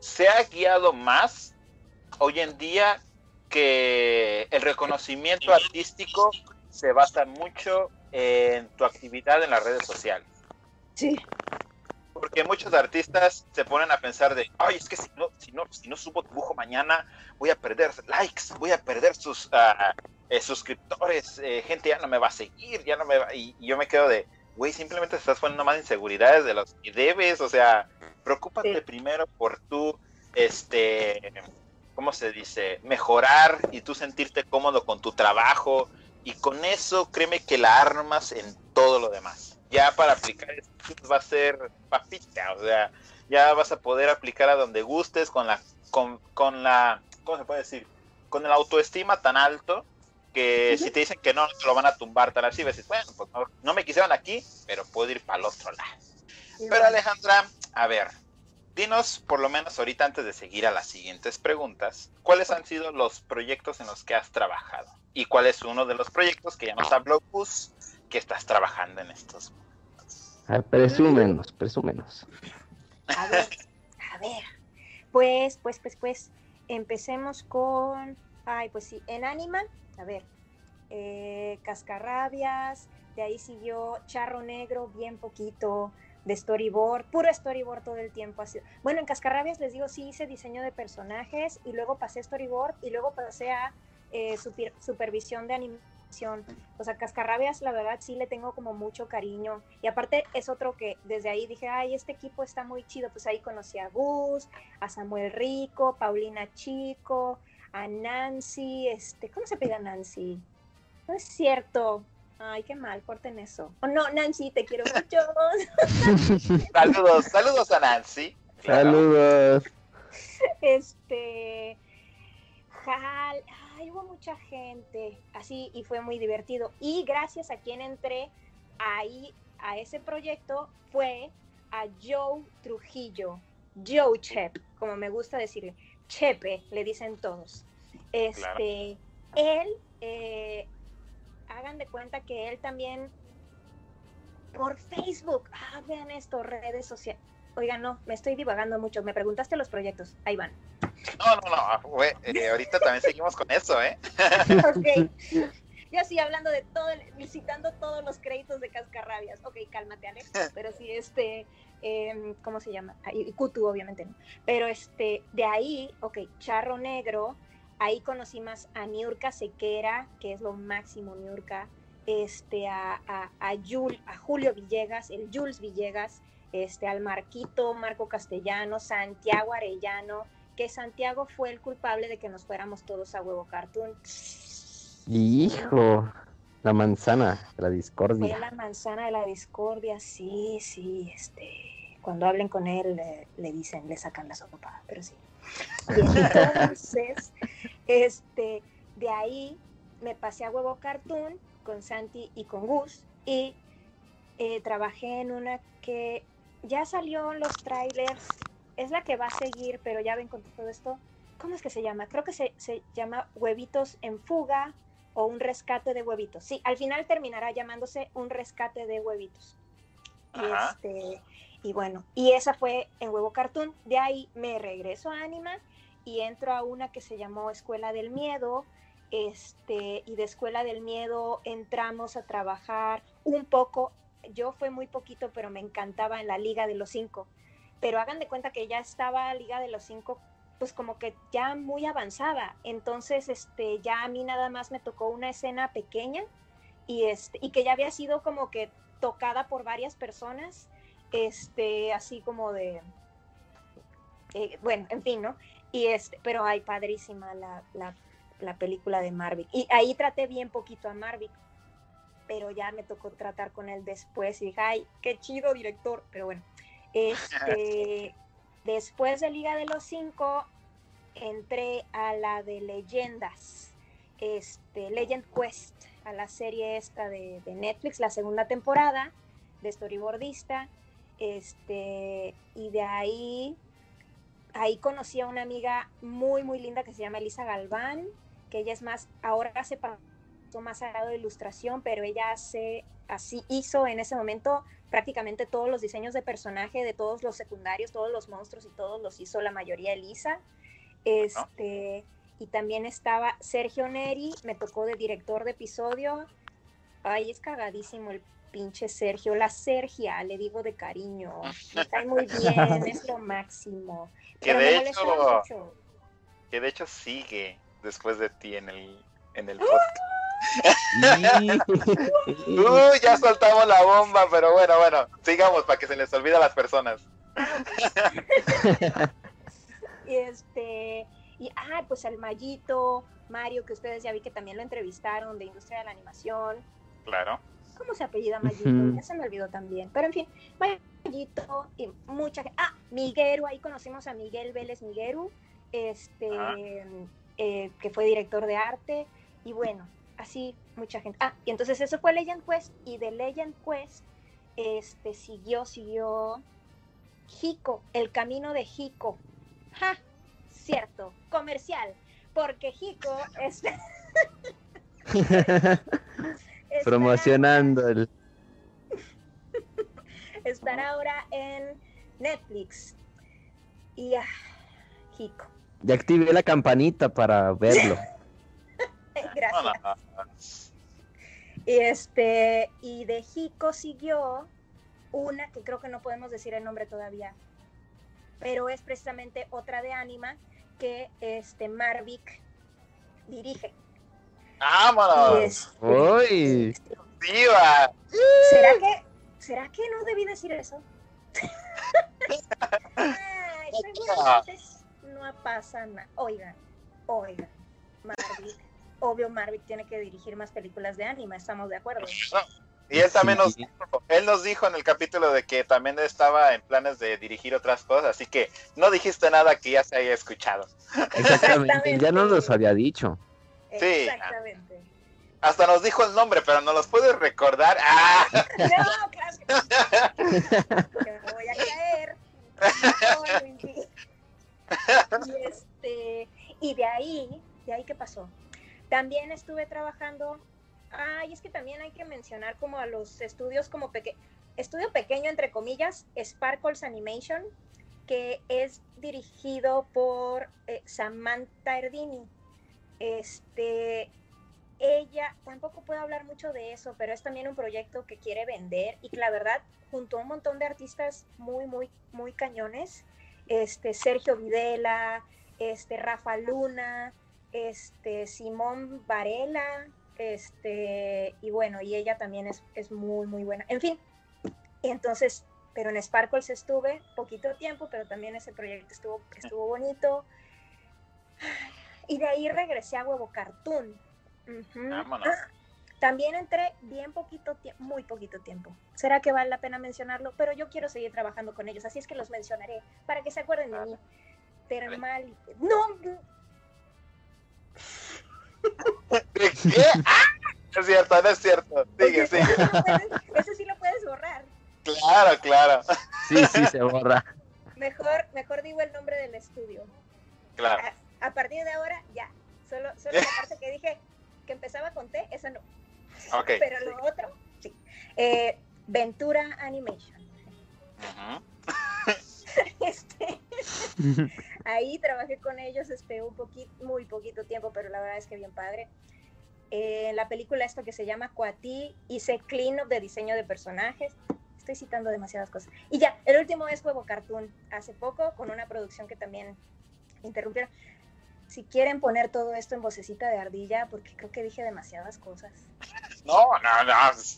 se ha guiado más hoy en día que el reconocimiento artístico se basa mucho en tu actividad en las redes sociales. Sí. Porque muchos artistas se ponen a pensar de, ay, es que si no, si no, si no subo dibujo mañana, voy a perder likes, voy a perder sus ah, eh, suscriptores, eh, gente ya no me va a seguir, ya no me va, y, y yo me quedo de, güey, simplemente te estás poniendo más inseguridades de los que debes, o sea, preocúpate Sí. primero por tú, este, ¿cómo se dice? Mejorar y tú sentirte cómodo con tu trabajo, y con eso créeme que la armas en todo lo demás. Ya para aplicar va a ser papita, o sea, ya vas a poder aplicar a donde gustes con la, con, con la, ¿cómo se puede decir? Con el autoestima tan alto que si te dicen que no, no te lo van a tumbar tan así, vas a decir, bueno, pues no, no me quisieron aquí, pero puedo ir para el otro lado. Pero Alejandra, a ver, dinos por lo menos ahorita antes de seguir a las siguientes preguntas, ¿cuáles han sido los proyectos en los que has trabajado? ¿Y cuál es uno de los proyectos que ya nos habló Gus que estás trabajando en estos momentos? A ver, presúmenos, presúmenos. A ver, a ver. Pues, pues, pues, pues, empecemos con, ay, pues sí, en Animal, a ver, eh, Cascarrabias, de ahí siguió Charro Negro, bien poquito, de storyboard, puro storyboard todo el tiempo. Así. Bueno, en Cascarrabias les digo, sí hice diseño de personajes y luego pasé storyboard y luego pasé a eh, super- supervisión de animación. O sea, Cascarrabias, la verdad, sí le tengo como mucho cariño. Y aparte es otro que desde ahí dije, ay, este equipo está muy chido. Pues ahí conocí a Gus, a Samuel Rico, Paulina Chico, a Nancy, este, ¿cómo se pega Nancy? No es cierto. Ay, qué mal, corten eso. Oh, no, Nancy, te quiero mucho. [laughs] Saludos, saludos a Nancy. Claro. Saludos. este Jal, ay, hubo mucha gente así y fue muy divertido. Y gracias a quien entré ahí a ese proyecto fue a Joe Trujillo, Joe Chep, como me gusta decirle, Chepe, le dicen todos. Este, él, eh, hagan de cuenta que él también por Facebook, ah, vean esto, redes sociales. Oigan, no, me estoy divagando mucho. Me preguntaste los proyectos. Ahí van. No, no, no, eh, ahorita también seguimos con eso, ¿eh? [laughs] ok. Yo sí hablando de todo, citando todos los créditos de Cascarrabias. Ok, cálmate, Alex. Pero sí, este, em, ¿cómo se llama? Ah, Y Kutu, obviamente no. Pero este, de ahí, ok, Charro Negro. Ahí conocí más a Niurka Sequera, que es lo máximo, Niurka. Este, a, a, a, Yul- a Julio Villegas, el Jules Villegas, este, al Marquito, Marco Castellano, Santiago Arellano, que Santiago fue el culpable de que nos fuéramos todos a huevo cartoon. Hijo. La manzana de la Fue discordia. la manzana de la discordia, sí, sí, este, cuando hablen con él le, le dicen, le sacan la sopa, pero sí. [laughs] Y entonces, este, de ahí me pasé a Huevo Cartoon con Santi y con Gus y eh, trabajé en una que ya salió en los trailers, es la que va a seguir, pero ya ven con todo esto, ¿cómo es que se llama? Creo que se, se llama Huevitos en Fuga o un rescate de huevitos. Sí, al final terminará llamándose un rescate de huevitos. Ajá. este, y bueno, y esa fue en Huevo Cartoon. De ahí me regreso a Anima y entro a una que se llamó Escuela del Miedo. Este, y de Escuela del Miedo entramos a trabajar un poco. Yo fue muy poquito, pero me encantaba en la Liga de los Cinco. Pero hagan de cuenta que ya estaba Liga de los Cinco pues como que ya muy avanzada. Entonces, este, ya a mí nada más me tocó una escena pequeña y este, y que ya había sido como que tocada por varias personas, este, así como de, eh, bueno, en fin, ¿no? Y este, pero ay, padrísima la, la, la película de Marvick. Y ahí traté bien poquito a Marvick, pero ya me tocó tratar con él después y dije, ay, qué chido director, pero bueno. [laughs] Este, después de Liga de los Cinco, entré a la de leyendas, este, Legend Quest, a la serie esta de, Netflix, la segunda temporada de storyboardista, este, y de ahí, ahí conocí a una amiga muy, muy linda que se llama Elisa Galván, que ella es más, ahora se pasó más al lado de ilustración, pero ella hace, así hizo en ese momento prácticamente todos los diseños de personaje de todos los secundarios, todos los monstruos y todos los hizo la mayoría Elisa. Este, y también estaba Sergio Neri, me tocó de director de episodio. Ay, es cagadísimo el pinche Sergio, la Sergia, le digo de cariño. Me cae muy [laughs] bien, es lo máximo. Que Pero de hecho- mucho. Que de hecho sigue después de ti en el, en el podcast. Y- [laughs] Uy, ya soltamos la bomba, pero bueno, bueno, sigamos para que se les olvide a las personas. [laughs] Y este, y ah, pues el Mayito, Mario, que ustedes ya vi que también lo entrevistaron de Industria de la Animación. Claro. ¿Cómo se apellida Mayito? Ujú. Ya se me olvidó también. Pero en fin, Mayito y mucha gente. Ah, Miguero, ahí conocimos a Miguel Vélez Miguero, este, Ah. eh, que fue director de arte. Y bueno, así mucha gente. Ah, y entonces eso fue Legend Quest. Y de Legend Quest, este, siguió, siguió Jico, el camino de Jico. Ja, cierto, comercial. Porque Jico [laughs] es. [laughs] Promocionando el. [laughs] estará ahora en Netflix. Y ah, Jico. Ya activé la campanita para verlo. Gracias. Y este, y de Jico siguió una que creo que no podemos decir el nombre todavía, pero es precisamente otra de Anima que este Marvick dirige. ¡Vámonos! ¡Uy! ¡Viva! ¿Será que, ¿Será que no debí decir eso? [laughs] Ay, seguramente no pasa nada. Oigan, oigan, Marvick, obvio Marvick tiene que dirigir más películas de anima, estamos de acuerdo. Y él también nos él nos dijo en el capítulo de que también estaba en planes de dirigir otras cosas, así que no dijiste nada que ya se haya escuchado. Exactamente. Ya no los había dicho. Sí. Exactamente. Hasta nos dijo el nombre, pero no los puedes recordar. ¡Ah! No, claro que no. Que me voy a caer. No. Y este, y de ahí, de ahí qué pasó. También estuve trabajando. Ay, es que también hay que mencionar como a los estudios como peque estudio pequeño entre comillas, Sparkles Animation, que es dirigido por eh, Samantha Erdini. Este, ella tampoco puedo hablar mucho de eso, pero es también un proyecto que quiere vender y que la verdad junto a un montón de artistas muy, muy, muy cañones, este Sergio Videla, este Rafa Luna, este Simón Varela, este, y bueno, y ella también es, es muy, muy buena. En fin, entonces, pero en Sparkles estuve poquito tiempo, pero también ese proyecto estuvo, estuvo bonito. Y de ahí regresé a Huevo Cartoon. Ah, También entré bien poquito tiempo, muy poquito tiempo. ¿Será que vale la pena mencionarlo? Pero yo quiero seguir trabajando con ellos, así es que los mencionaré para que se acuerden de mí. Termal. No. ¿De qué? ¡Ah! No es cierto, no es cierto. Sigue, sigue. Eso sí, lo puedes, borrar. Claro, claro. Sí, sí, se borra. Mejor, mejor digo el nombre del estudio. Claro. A, a partir de ahora, ya. Solo, solo la parte que dije que empezaba con T, esa no. Ok. [laughs] Pero lo otro, sí. Eh, Ventura Animation. Ujú. [laughs] Este, [laughs] ahí trabajé con ellos este, un poquito, muy poquito tiempo, pero la verdad es que bien padre. Eh, la película esto que se llama Coatí, hice clean up de diseño de personajes. Estoy citando demasiadas cosas. Y ya, el último es Huevo Cartoon, hace poco, con una producción que también interrumpieron. Si quieren poner todo esto en vocecita de ardilla, porque creo que dije demasiadas cosas. No, no, no.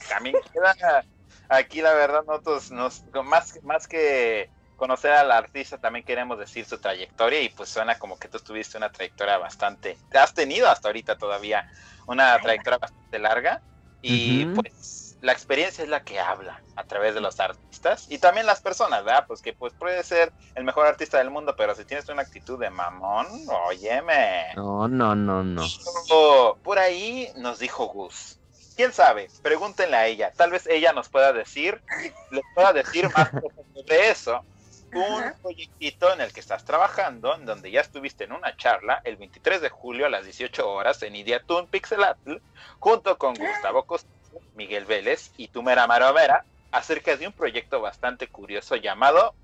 También queda aquí la verdad nosotros nos más más que conocer al artista también queremos decir su trayectoria y pues suena como que tú tuviste una trayectoria bastante, has tenido hasta ahorita todavía una trayectoria bastante larga y Ujú. pues la experiencia es la que habla a través de los artistas y también las personas, ¿verdad? Pues que pues puede ser el mejor artista del mundo, pero si tienes una actitud de mamón, óyeme. No, no, no, no. Oh, por ahí nos dijo Gus. ¿Quién sabe? Pregúntenle a ella. Tal vez ella nos pueda decir, les pueda decir más [laughs] sobre eso. Un Ajá. proyectito en el que estás trabajando, en donde ya estuviste en una charla el 23 de julio a las 18 horas en Idiatun Pixelatl, junto con Gustavo Costa, Miguel Vélez y Tumera Marovera, acerca de un proyecto bastante curioso llamado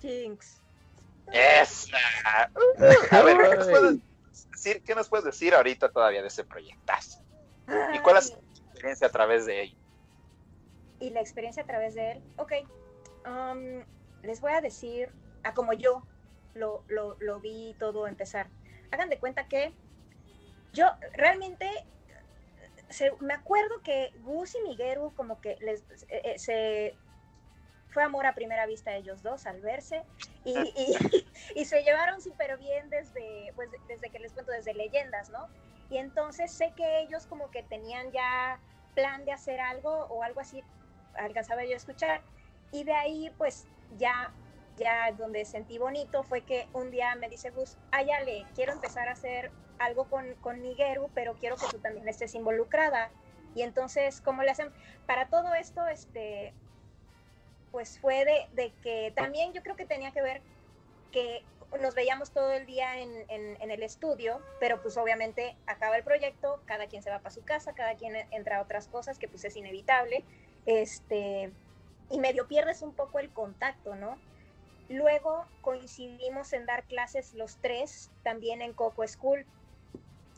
Jinx. ¡Esa! A ver, ¿qué nos puedes decir, qué nos puedes decir ahorita todavía de ese proyectazo? ¿Y cuál es tu experiencia a través de ello? y la experiencia a través de él. Ok, um, les voy a decir a como yo lo, lo, lo vi todo empezar. Hagan de cuenta que yo realmente se- me acuerdo que Gus y Miguel como que les eh, eh, se fue amor a primera vista ellos dos al verse y, y- [laughs] y se llevaron súper bien desde pues desde que les cuento desde leyendas, ¿no? Y entonces sé que ellos como que tenían ya plan de hacer algo o algo así alcanzaba yo a escuchar y de ahí pues ya ya donde sentí bonito fue que un día me dice Gus, ay Ale, quiero empezar a hacer algo con, con Nigeru, pero quiero que tú también estés involucrada. Y entonces, ¿cómo le hacen? Para todo esto, este, pues fue de, de que también yo creo que tenía que ver que nos veíamos todo el día en, en- en el estudio, pero pues obviamente acaba el proyecto, cada quien se va para su casa, cada quien entra a otras cosas, que pues es inevitable, este, y medio pierdes un poco el contacto, ¿no? Luego coincidimos en dar clases los tres, también en Coco School.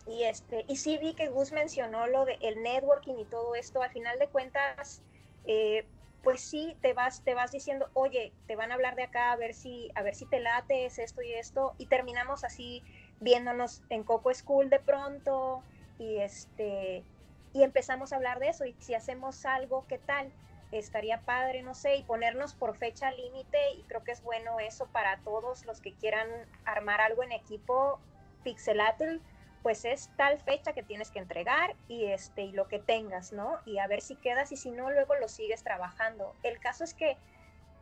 Y, este, y sí vi que Gus mencionó lo del el networking y todo esto. Al final de cuentas, eh, pues sí, te vas, te vas diciendo, oye, te van a hablar de acá a ver si, a ver si te late es esto y esto. Y terminamos así viéndonos en Coco School de pronto. Y este, y empezamos a hablar de eso. Y si hacemos algo, ¿qué tal? Estaría padre, no sé, y ponernos por fecha límite, y creo que es bueno eso para todos los que quieran armar algo en equipo Pixelatl, pues es tal fecha que tienes que entregar y este y lo que tengas, ¿no? Y a ver si quedas y si no luego lo sigues trabajando. El caso es que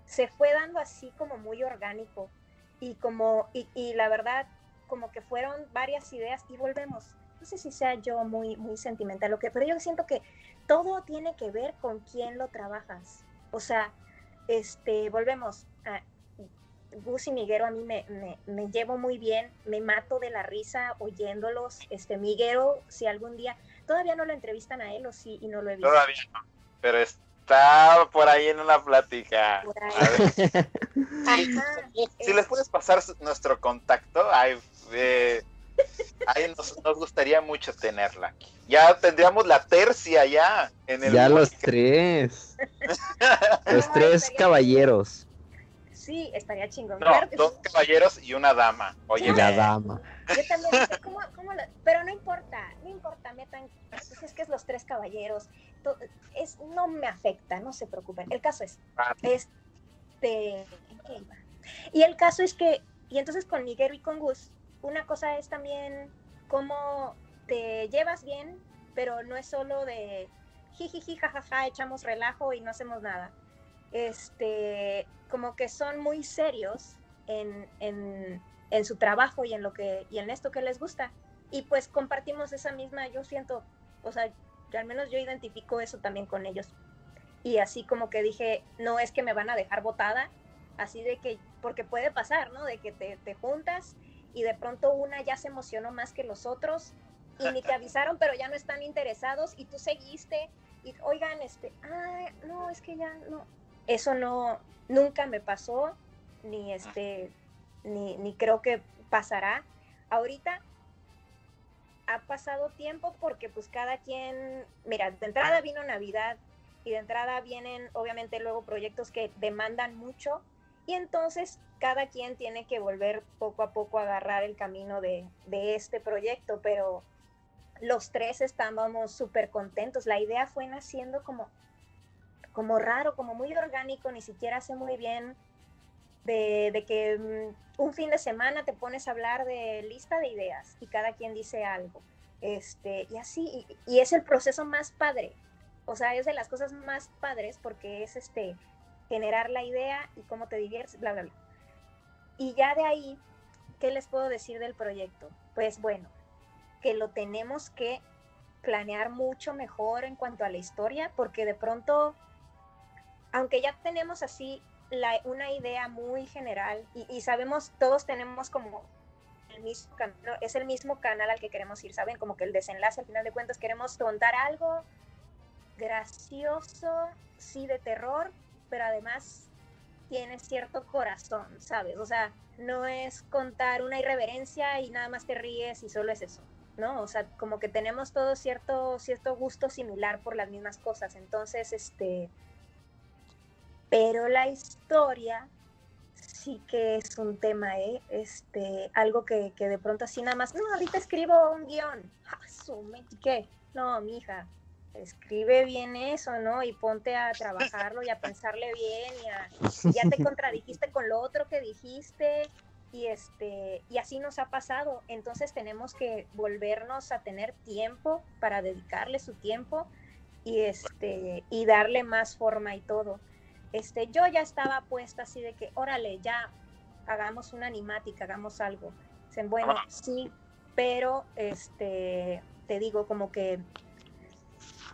se fue dando así como muy orgánico y como y, la verdad como que fueron varias ideas y volvemos. No sé si sea yo muy muy sentimental lo que, pero yo siento que todo tiene que ver con quién lo trabajas. O sea, este, volvemos a Gus y Miguero, a mí me, me, me llevo muy bien, me mato de la risa oyéndolos. Este, Miguero, si algún día, todavía no lo entrevistan a él o sí, y no lo he visto. Todavía no, pero está por ahí en una plática. Por ahí. Ajá, si les puedes pasar nuestro contacto, ay, eh, ay, nos, nos gustaría mucho tenerla aquí. Ya tendríamos la tercia ya en el Ya los tres. [laughs] Los tres estaría- caballeros. Sí, estaría chingón. No, claro que dos sí. caballeros y una dama. Oye, Y la dama. Yo también dije, ¿cómo, cómo lo- Pero no importa, no importa, metan. Pues es que es los tres caballeros. to- Es, no me afecta, no se preocupen. El caso es, Ah. este, ¿en qué iba? Y el caso es que, y entonces con Miguel y con Gus, una cosa es también cómo te llevas bien pero no es solo de jijiji, jajaja, echamos relajo y no hacemos nada. Este, como que son muy serios en, en, en su trabajo y en lo que, y en esto que les gusta. Y pues compartimos esa misma, yo siento, o sea, al menos yo identifico eso también con ellos. Y así como que dije, no es que me van a dejar botada, así de que, porque puede pasar, ¿no? De que te, te juntas y de pronto una ya se emocionó más que los otros y ni te [laughs] avisaron, pero ya no están interesados y tú seguiste y oigan, este, ah, no, es que ya no, eso no, nunca me pasó, ni este, ni, ni creo que pasará. Ahorita ha pasado tiempo porque pues cada quien, mira, de entrada vino Navidad y de entrada vienen obviamente luego proyectos que demandan mucho y entonces cada quien tiene que volver poco a poco a agarrar el camino de, de este proyecto, pero los tres estábamos súper contentos. La idea fue naciendo como, como raro, como muy orgánico, ni siquiera sé muy bien de, que mm, un fin de semana te pones a hablar de lista de ideas y cada quien dice algo. Este, y así, y, y, es el proceso más padre. O sea, es de las cosas más padres porque es este generar la idea y cómo te diviertes, bla, bla, bla. Y ya de ahí, ¿qué les puedo decir del proyecto? Pues bueno, que lo tenemos que planear mucho mejor en cuanto a la historia, porque de pronto, aunque ya tenemos así la, una idea muy general y, y, sabemos, todos tenemos como el mismo camino, es el mismo canal al que queremos ir, ¿saben? Como que el desenlace, al final de cuentas, queremos contar algo gracioso, sí, de terror, pero además tiene cierto corazón, ¿sabes? O sea, no es contar una irreverencia y nada más te ríes y solo es eso, ¿no? O sea, como que tenemos todo cierto, cierto gusto similar por las mismas cosas. Entonces, este, pero la historia sí que es un tema, ¿eh? Este, algo que, que de pronto así nada más, no, ahorita escribo un guion, [laughs] ¿qué? No, mija, escribe bien eso, ¿no? Y ponte a trabajarlo y a pensarle bien y a, ya te contradijiste con lo otro que dijiste y este y así nos ha pasado. Entonces tenemos que volvernos a tener tiempo para dedicarle su tiempo y este y darle más forma y todo este, yo ya estaba puesta así de que, órale, ya hagamos una animática, hagamos algo. Bueno, sí, pero este, te digo, como que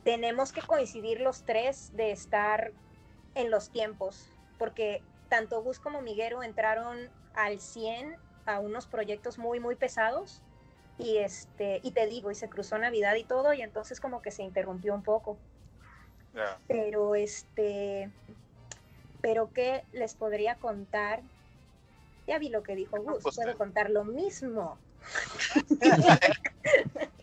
tenemos que coincidir los tres de estar en los tiempos, porque tanto Gus como Miguero entraron al 100 a unos proyectos muy, muy pesados. Y, este, y te digo, y se cruzó Navidad y todo, y entonces como que se interrumpió un poco. Yeah. Pero este, pero ¿qué les podría contar? Ya vi lo que dijo Gus, pues, puedo contar lo mismo. [laughs] [laughs]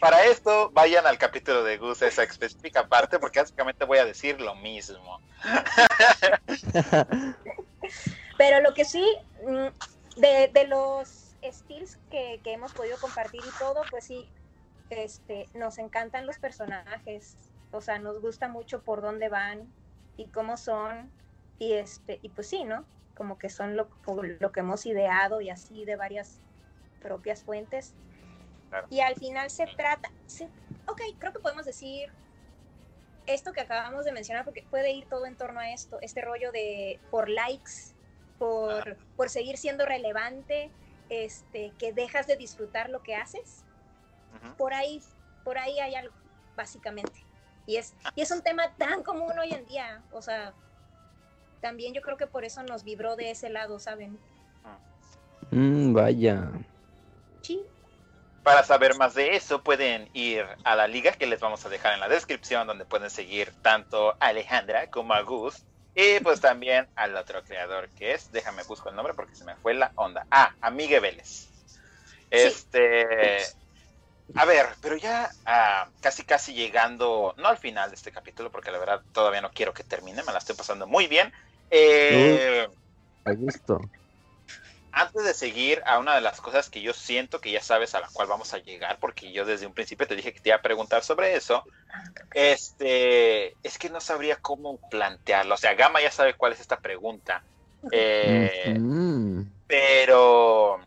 Para esto, vayan al capítulo de Gus, esa específica parte, porque básicamente voy a decir lo mismo. Pero lo que sí, mm, de, de los skills que, que, hemos podido compartir y todo, pues sí, este, nos encantan los personajes, o sea, nos gusta mucho por dónde van, y cómo son, y, este, y pues sí, ¿no? Como que son lo, lo que hemos ideado y así de varias propias fuentes. Claro. Y al final se trata, sí, ok, creo que podemos decir esto que acabamos de mencionar, porque puede ir todo en torno a esto, este rollo de por likes, por, ah. por seguir siendo relevante, este, que dejas de disfrutar lo que haces. Uh -huh. Por ahí, por ahí hay algo, básicamente. Y es, y es un tema tan común hoy en día, o sea, también yo creo que por eso nos vibró de ese lado, ¿saben? Mm, vaya. Sí. Para saber más de eso pueden ir a la liga que les vamos a dejar en la descripción, donde pueden seguir tanto a Alejandra como a Gus. Y pues también al otro creador que es, déjame busco el nombre porque se me fue la onda. Ah, a Miguel Vélez. Este, sí. A ver, pero ya uh, casi casi llegando, no al final de este capítulo, porque la verdad todavía no quiero que termine, me la estoy pasando muy bien. Eh, a gusto. Antes de seguir a una de las cosas que yo siento que ya sabes a la cual vamos a llegar, porque yo desde un principio te dije que te iba a preguntar sobre eso, este, es que no sabría cómo plantearlo. O sea, Gama ya sabe cuál es esta pregunta. Eh, mm -hmm. Pero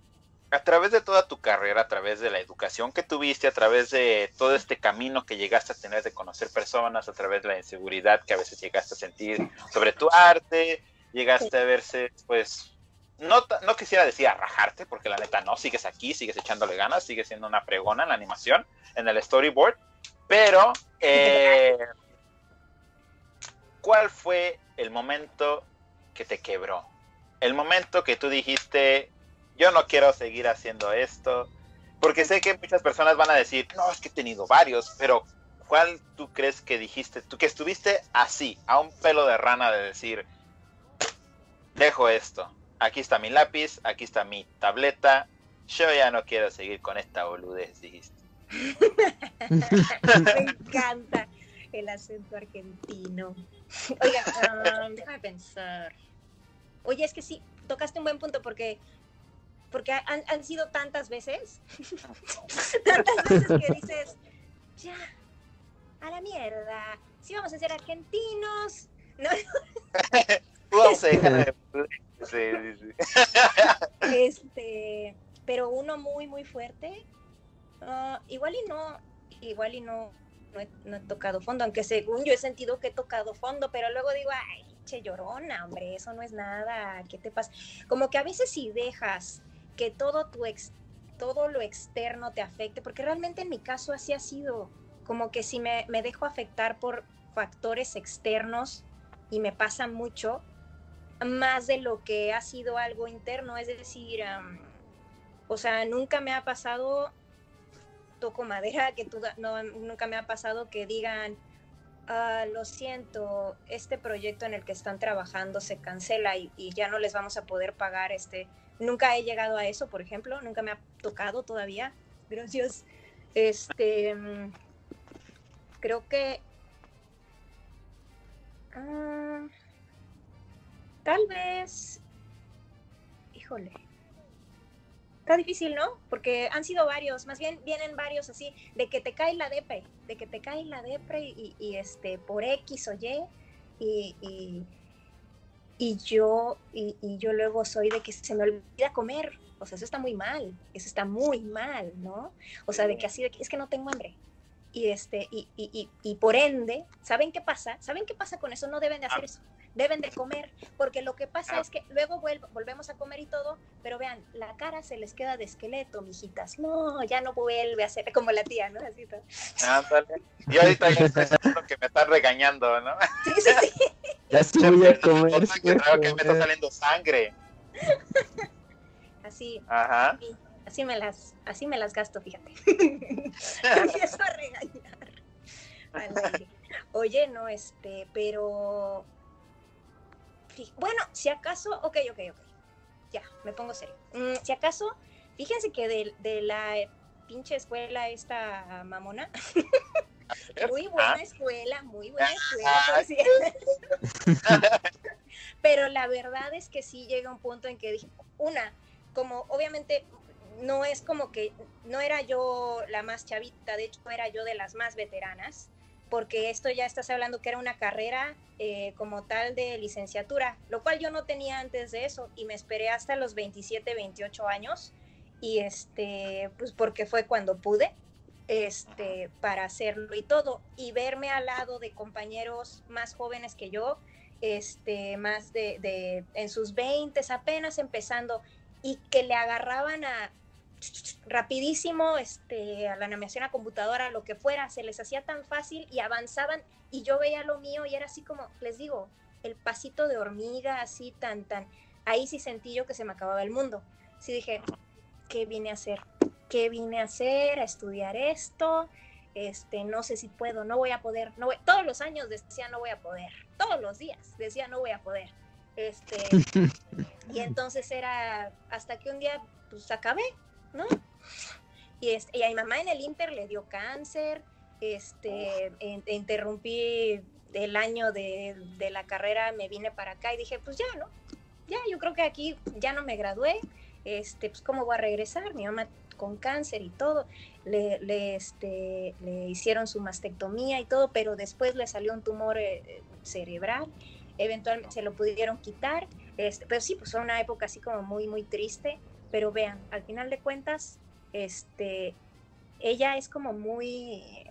a través de toda tu carrera, a través de la educación que tuviste, a través de todo este camino que llegaste a tener de conocer personas, a través de la inseguridad que a veces llegaste a sentir sobre tu arte, llegaste a verse, pues, no, no quisiera decir a rajarte, porque la neta no, sigues aquí, sigues echándole ganas, sigues siendo una pregona en la animación, en el storyboard, pero, eh, ¿cuál fue el momento que te quebró? El momento que tú dijiste, yo no quiero seguir haciendo esto, porque sé que muchas personas van a decir, no, es que he tenido varios, pero ¿cuál tú crees que dijiste, tú que estuviste así, a un pelo de rana de decir, dejo esto, aquí está mi lápiz, aquí está mi tableta, yo ya no quiero seguir con esta boludez, dijiste. [laughs] Me encanta el acento argentino. Oiga, um, déjame pensar. Oye, es que sí, tocaste un buen punto porque porque han, han sido tantas veces, [laughs] tantas veces que dices, ya, a la mierda, si vamos a ser argentinos, no. [laughs] Vamos a dejar de... sí, sí, sí. este, pero uno muy, muy fuerte, ah, igual y no, igual y no, no he, no he tocado fondo, aunque según yo he sentido que he tocado fondo, pero luego digo, ay, che llorona, hombre, eso no es nada, ¿qué te pasa? Como que a veces si dejas que todo tu ex, todo lo externo te afecte, porque realmente en mi caso así ha sido, como que si me, me dejo afectar por factores externos y me pasa mucho, más de lo que ha sido algo interno, es decir, o sea, nunca me ha pasado, toco madera, que tú, no, nunca me ha pasado que digan, ah, lo siento, este proyecto en el que están trabajando se cancela y, ya no les vamos a poder pagar este. Nunca he llegado a eso, por ejemplo, nunca me ha tocado todavía. Gracias. Este, creo que uh, tal vez, híjole, está difícil, ¿no? Porque han sido varios, más bien vienen varios así, de que te cae la depre, de que te cae la depre y, y este, por X o Y, y, y, y yo, y, yo luego soy de que se me olvida comer, o sea, eso está muy mal, eso está muy mal, ¿no? O sea, de que así, de que, es que no tengo hambre. Y, este, y, y, y, por ende, ¿saben qué pasa? ¿Saben qué pasa con eso? No deben de hacer eso deben de comer, porque lo que pasa ah. es que luego vuelvo, volvemos a comer y todo, pero vean, la cara se les queda de esqueleto, mijitas. No, ya no vuelve a ser como la tía, ¿no? Así todo. Ah, Y ahorita ya estoy que me está regañando, ¿no? Sí, sí, sí. [laughs] Ya voy a comer. Que, que me está saliendo sangre. Así. Ajá. Así, así me las, así me las gasto, fíjate. [laughs] [laughs] Empiezo a regañar. Oye, no, este, pero bueno, si acaso, ok, ok, ok, ya, me pongo serio. Mm, si acaso, fíjense que de, de, la pinche escuela esta mamona, [laughs] muy buena escuela, muy buena escuela, [laughs] pero la verdad es que sí llega un punto en que dije, una, como obviamente no es como que no era yo la más chavita, de hecho era yo de las más veteranas, porque esto ya estás hablando que era una carrera eh, como tal de licenciatura, lo cual yo no tenía antes de eso y me esperé hasta los 27, 28 años y este, pues porque fue cuando pude, este, para hacerlo y todo y verme al lado de compañeros más jóvenes que yo, este, más de, de en sus 20 apenas empezando y que le agarraban a, rapidísimo este, a la animación a computadora, lo que fuera, se les hacía tan fácil y avanzaban y yo veía lo mío y era así como, les digo, el pasito de hormiga, así tan, tan, ahí sí sentí yo que se me acababa el mundo. Sí dije, ¿qué vine a hacer? ¿Qué vine a hacer? A estudiar esto, este, no sé si puedo, no voy a poder, no voy, todos los años decía no voy a poder, todos los días decía no voy a poder. Este, [laughs] y entonces era hasta que un día pues acabé, ¿no? Y, este, y a mi mamá en el Inter le dio cáncer, este, en, interrumpí el año de, de, la carrera, me vine para acá y dije, pues ya, ¿no? Ya, yo creo que aquí ya no me gradué, este, pues cómo voy a regresar, mi mamá con cáncer y todo, le, le, este, le hicieron su mastectomía y todo, pero después le salió un tumor eh, cerebral, eventualmente se lo pudieron quitar, este, pero sí, pues fue una época así como muy, muy triste, pero vean, al final de cuentas, este, ella es como muy,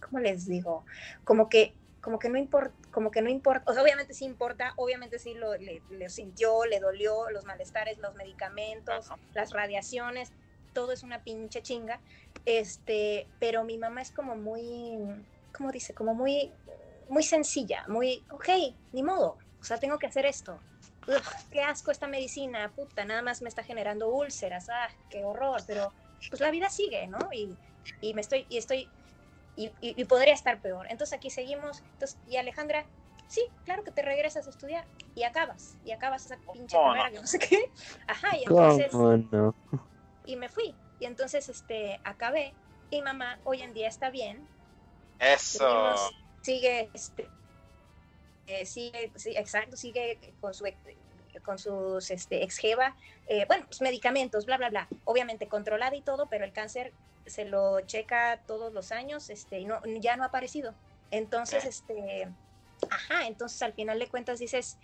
¿cómo les digo? Como que, como que no importa, como que no importa, o sea, obviamente sí importa, obviamente sí lo, le, sintió, le dolió, los malestares, los medicamentos, las radiaciones, todo es una pinche chinga, este, pero mi mamá es como muy, ¿cómo dice? Como muy, muy sencilla, muy, ok, ni modo, o sea, tengo que hacer esto. Qué asco esta medicina, puta, nada más me está generando úlceras, ah, qué horror, pero pues la vida sigue, ¿no? Y, y me estoy, y estoy, y, y, podría estar peor. Entonces aquí seguimos, entonces, y Alejandra, sí, claro que te regresas a estudiar y acabas, y acabas esa pinche carrera que no sé qué. Ajá, y entonces, no? y me fui, y entonces, este, acabé, y mamá hoy en día está bien. Eso. sigue, este, eh, sigue, sí, exacto, sigue con su con sus este, ex jeva, eh, bueno, pues medicamentos, bla, bla, bla, obviamente controlada y todo, pero el cáncer se lo checa todos los años, este, y no, ya no ha aparecido. Entonces, este, ajá, entonces al final de cuentas dices,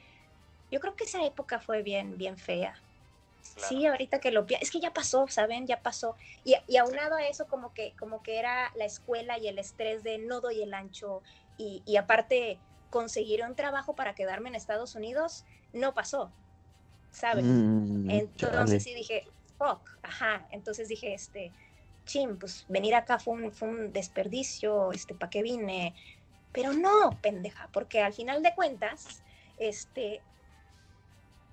yo creo que esa época fue bien, bien fea. Sí, ahorita que lo es que ya pasó, ¿saben? Ya pasó. Y, y, aunado a eso, como que, como que era la escuela y el estrés de no doy el ancho, y, y aparte conseguir un trabajo para quedarme en Estados Unidos, no pasó, ¿sabes? Mm, entonces sí dije, fuck, ajá, entonces dije, este, chim, pues venir acá fue un, fue un desperdicio, este, ¿para qué vine? Pero no, pendeja, porque al final de cuentas, este,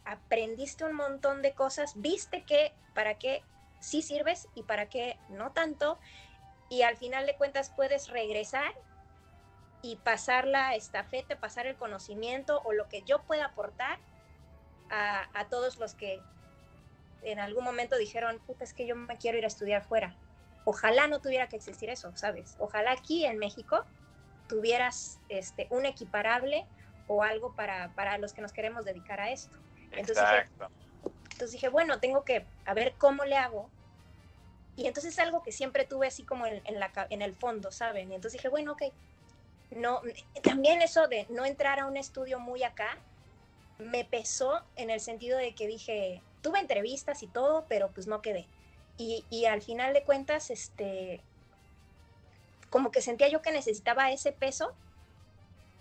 aprendiste un montón de cosas, viste que para qué sí sirves y para qué no tanto, y al final de cuentas puedes regresar y pasar la estafeta, pasar el conocimiento o lo que yo pueda aportar a, a todos los que en algún momento dijeron, puta, es que yo me quiero ir a estudiar fuera. Ojalá no tuviera que existir eso, ¿sabes? Ojalá aquí en México tuvieras este, un equiparable o algo para, para los que nos queremos dedicar a esto. Entonces Dije, entonces dije, bueno, tengo que a ver cómo le hago. Y entonces es algo que siempre tuve así como en, en, la, en el fondo, ¿saben? Y entonces dije, bueno, ok. No, también eso de no entrar a un estudio muy acá me pesó en el sentido de que dije, tuve entrevistas y todo, pero pues no quedé. Y, y al final de cuentas, este, como que sentía yo que necesitaba ese peso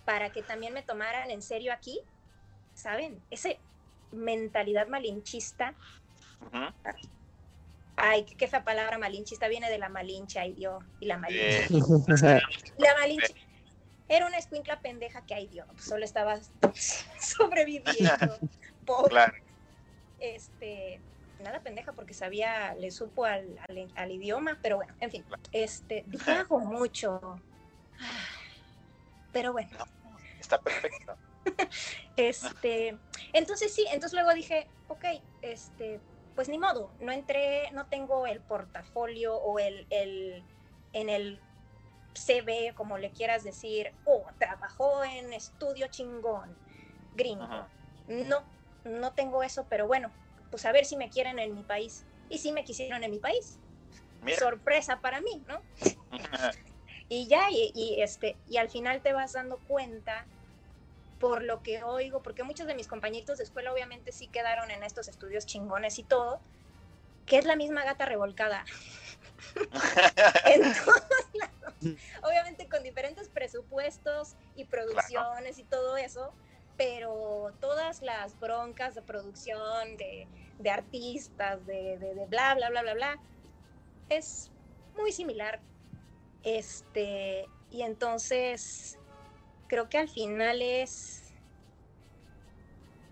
para que también me tomaran en serio aquí, ¿saben? Ese mentalidad malinchista. Ay, qué esa palabra malinchista viene de la malincha, y Dios, y la malincha. la malincha. Era una escuincla pendeja que, ay Dios, solo estaba [laughs] sobreviviendo. [laughs] Claro. Este, nada pendeja porque sabía, le supo al, al, idioma, pero bueno, en fin, este, [laughs] hago mucho. Pero bueno. está perfecto. este, entonces sí, entonces luego dije, ok, este, pues ni modo, no entré, no tengo el portafolio o el, el en el CV, como le quieras decir, oh, trabajó en estudio chingón, gringo. No, no tengo eso, pero bueno, pues a ver si me quieren en mi país. Y si me quisieron en mi país. Sorpresa para mí, ¿no? [laughs] y ya, y, este, y al final te vas dando cuenta por lo que oigo, porque muchos de mis compañitos de escuela obviamente sí quedaron en estos estudios chingones y todo, que es la misma gata revolcada. [laughs] [laughs] en todos lados. [laughs] Obviamente con diferentes presupuestos y producciones y todo eso, pero todas las broncas de producción, de, de artistas, de, de, bla, bla, bla, bla, bla, es muy similar. Este, y entonces creo que al final es,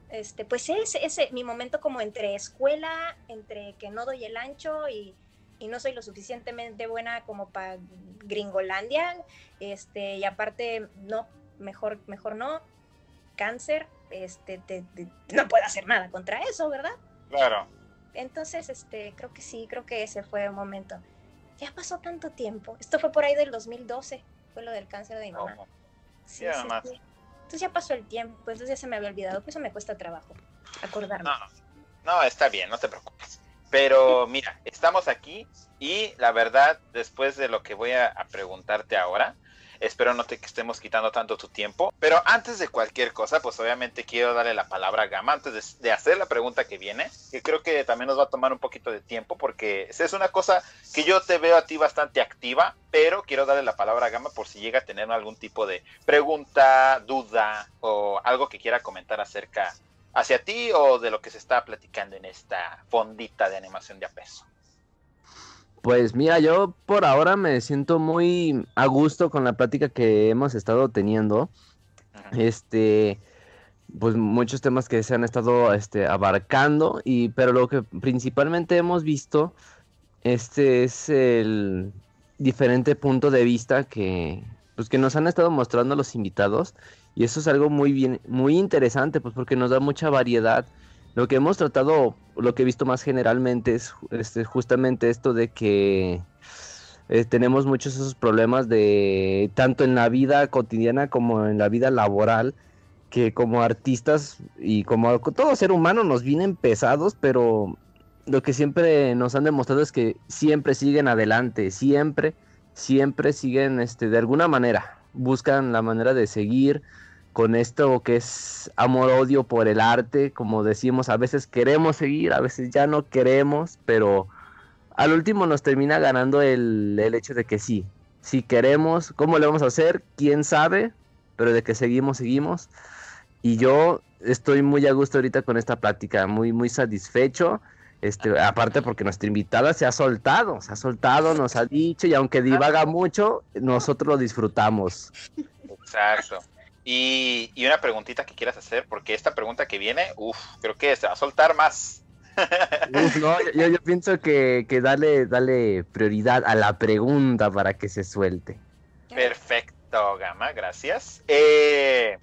este, pues es ese mi momento como entre escuela, entre que no doy el ancho y, y no soy lo suficientemente buena como para Gringolandia, este, y aparte, no, mejor, mejor no, cáncer, este, no puedo hacer nada contra eso, ¿verdad? Claro. Entonces, este, creo que sí, creo que ese fue un momento. Ya pasó tanto tiempo. Esto fue por ahí del 2012, fue lo del cáncer de mi mamá. Sí, sí, Entonces ya pasó el tiempo, entonces ya se me había olvidado, pues eso me cuesta trabajo acordarme. No, no, está bien, no te preocupes. Pero mira, estamos aquí y la verdad, después de lo que voy a, preguntarte ahora, Espero no te que estemos quitando tanto tu tiempo. Pero antes de cualquier cosa, pues obviamente quiero darle la palabra a Gama antes de, hacer la pregunta que viene, que creo que también nos va a tomar un poquito de tiempo porque es una cosa que yo te veo a ti bastante activa, pero quiero darle la palabra a Gama por si llega a tener algún tipo de pregunta, duda o algo que quiera comentar acerca hacia ti o de lo que se está platicando en esta fondita de animación de a peso. Pues mira, yo por ahora me siento muy a gusto con la plática que hemos estado teniendo. Este, pues muchos temas que se han estado este, abarcando, y, pero lo que principalmente hemos visto, este es el diferente punto de vista que, pues, que nos han estado mostrando los invitados, y eso es algo muy bien, muy interesante, pues porque nos da mucha variedad. Lo que hemos tratado, lo que he visto más generalmente es este, justamente esto de que eh, tenemos muchos esos problemas de tanto en la vida cotidiana como en la vida laboral, que como artistas y como todo ser humano nos vienen pesados, pero lo que siempre nos han demostrado es que siempre siguen adelante, siempre, siempre siguen este, de alguna manera, buscan la manera de seguir, con esto que es amor-odio por el arte, como decimos, a veces queremos seguir, a veces ya no queremos, pero al último nos termina ganando el, el hecho de que sí, si queremos, ¿cómo le vamos a hacer? ¿Quién sabe? Pero de que seguimos, seguimos. Y yo estoy muy a gusto ahorita con esta plática, muy, muy satisfecho. Este, aparte porque nuestra invitada se ha soltado, se ha soltado, nos ha dicho, y aunque divaga mucho, nosotros lo disfrutamos. Exacto. Y, una preguntita que quieras hacer, porque esta pregunta que viene, uff, creo que se va a soltar más. Uf, no, yo, pienso que, que dale, dale prioridad a la pregunta para que se suelte. Perfecto, Gama, gracias. Eh,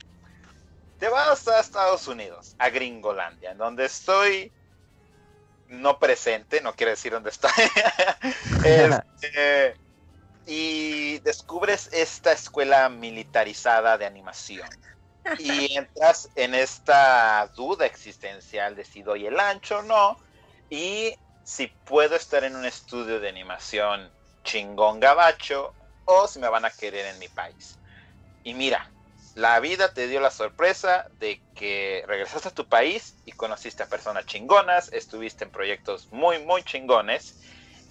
te vas a Estados Unidos, a Gringolandia, en donde estoy no presente, no quiere decir dónde estoy. [laughs] este, y descubres esta escuela militarizada de animación. Y [laughs] entras en esta duda existencial de si doy el ancho o no. Y si puedo estar en un estudio de animación chingón gabacho o si me van a querer en mi país. Y mira, la vida te dio la sorpresa de que regresaste a tu país y conociste a personas chingonas, estuviste en proyectos muy, muy chingones.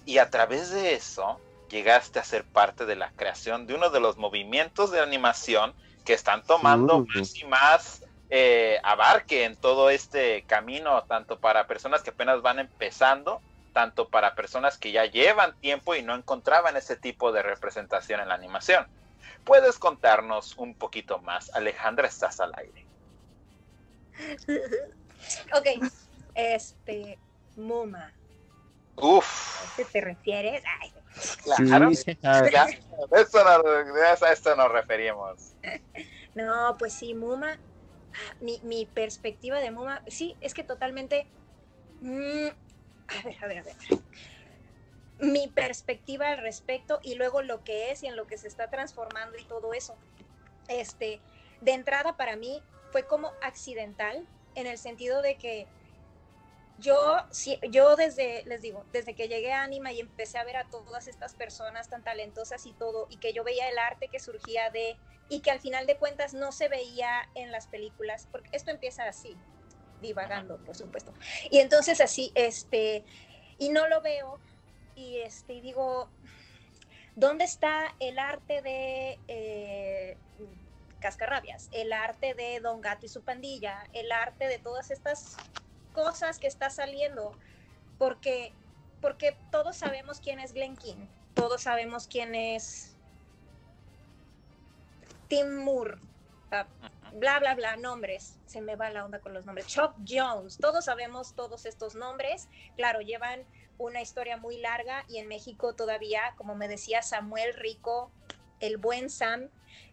Y a través de eso llegaste a ser parte de la creación de uno de los movimientos de animación que están tomando uh. más y más eh, abarque en todo este camino, tanto para personas que apenas van empezando, tanto para personas que ya llevan tiempo y no encontraban ese tipo de representación en la animación. ¿Puedes contarnos un poquito más? Alejandra, estás al aire. [laughs] ok, este, Muma. Uf. ¿A qué te refieres? Ay, Claro, a esto nos referimos. [laughs] No, pues sí, Muma, mi, perspectiva de Muma, sí, es que totalmente... Mm, a ver, a ver, a ver. Mi perspectiva al respecto y luego lo que es y en lo que se está transformando y todo eso. Este, de entrada para mí fue como accidental en el sentido de que yo, yo desde, les digo, desde que llegué a Anima y empecé a ver a todas estas personas tan talentosas y todo, y que yo veía el arte que surgía de, y que al final de cuentas no se veía en las películas, porque esto empieza así, divagando, por supuesto. Y entonces así, este, y no lo veo, y este, digo, ¿dónde está el arte de eh, Cascarrabias? El arte de Don Gato y su pandilla, el arte de todas estas cosas que está saliendo, porque, porque todos sabemos quién es Glenn King, todos sabemos quién es Tim Moore, ah, bla, bla, bla, nombres, se me va la onda con los nombres, Chuck Jones, todos sabemos todos estos nombres, claro, llevan una historia muy larga y en México todavía, como me decía Samuel Rico, el buen Sam,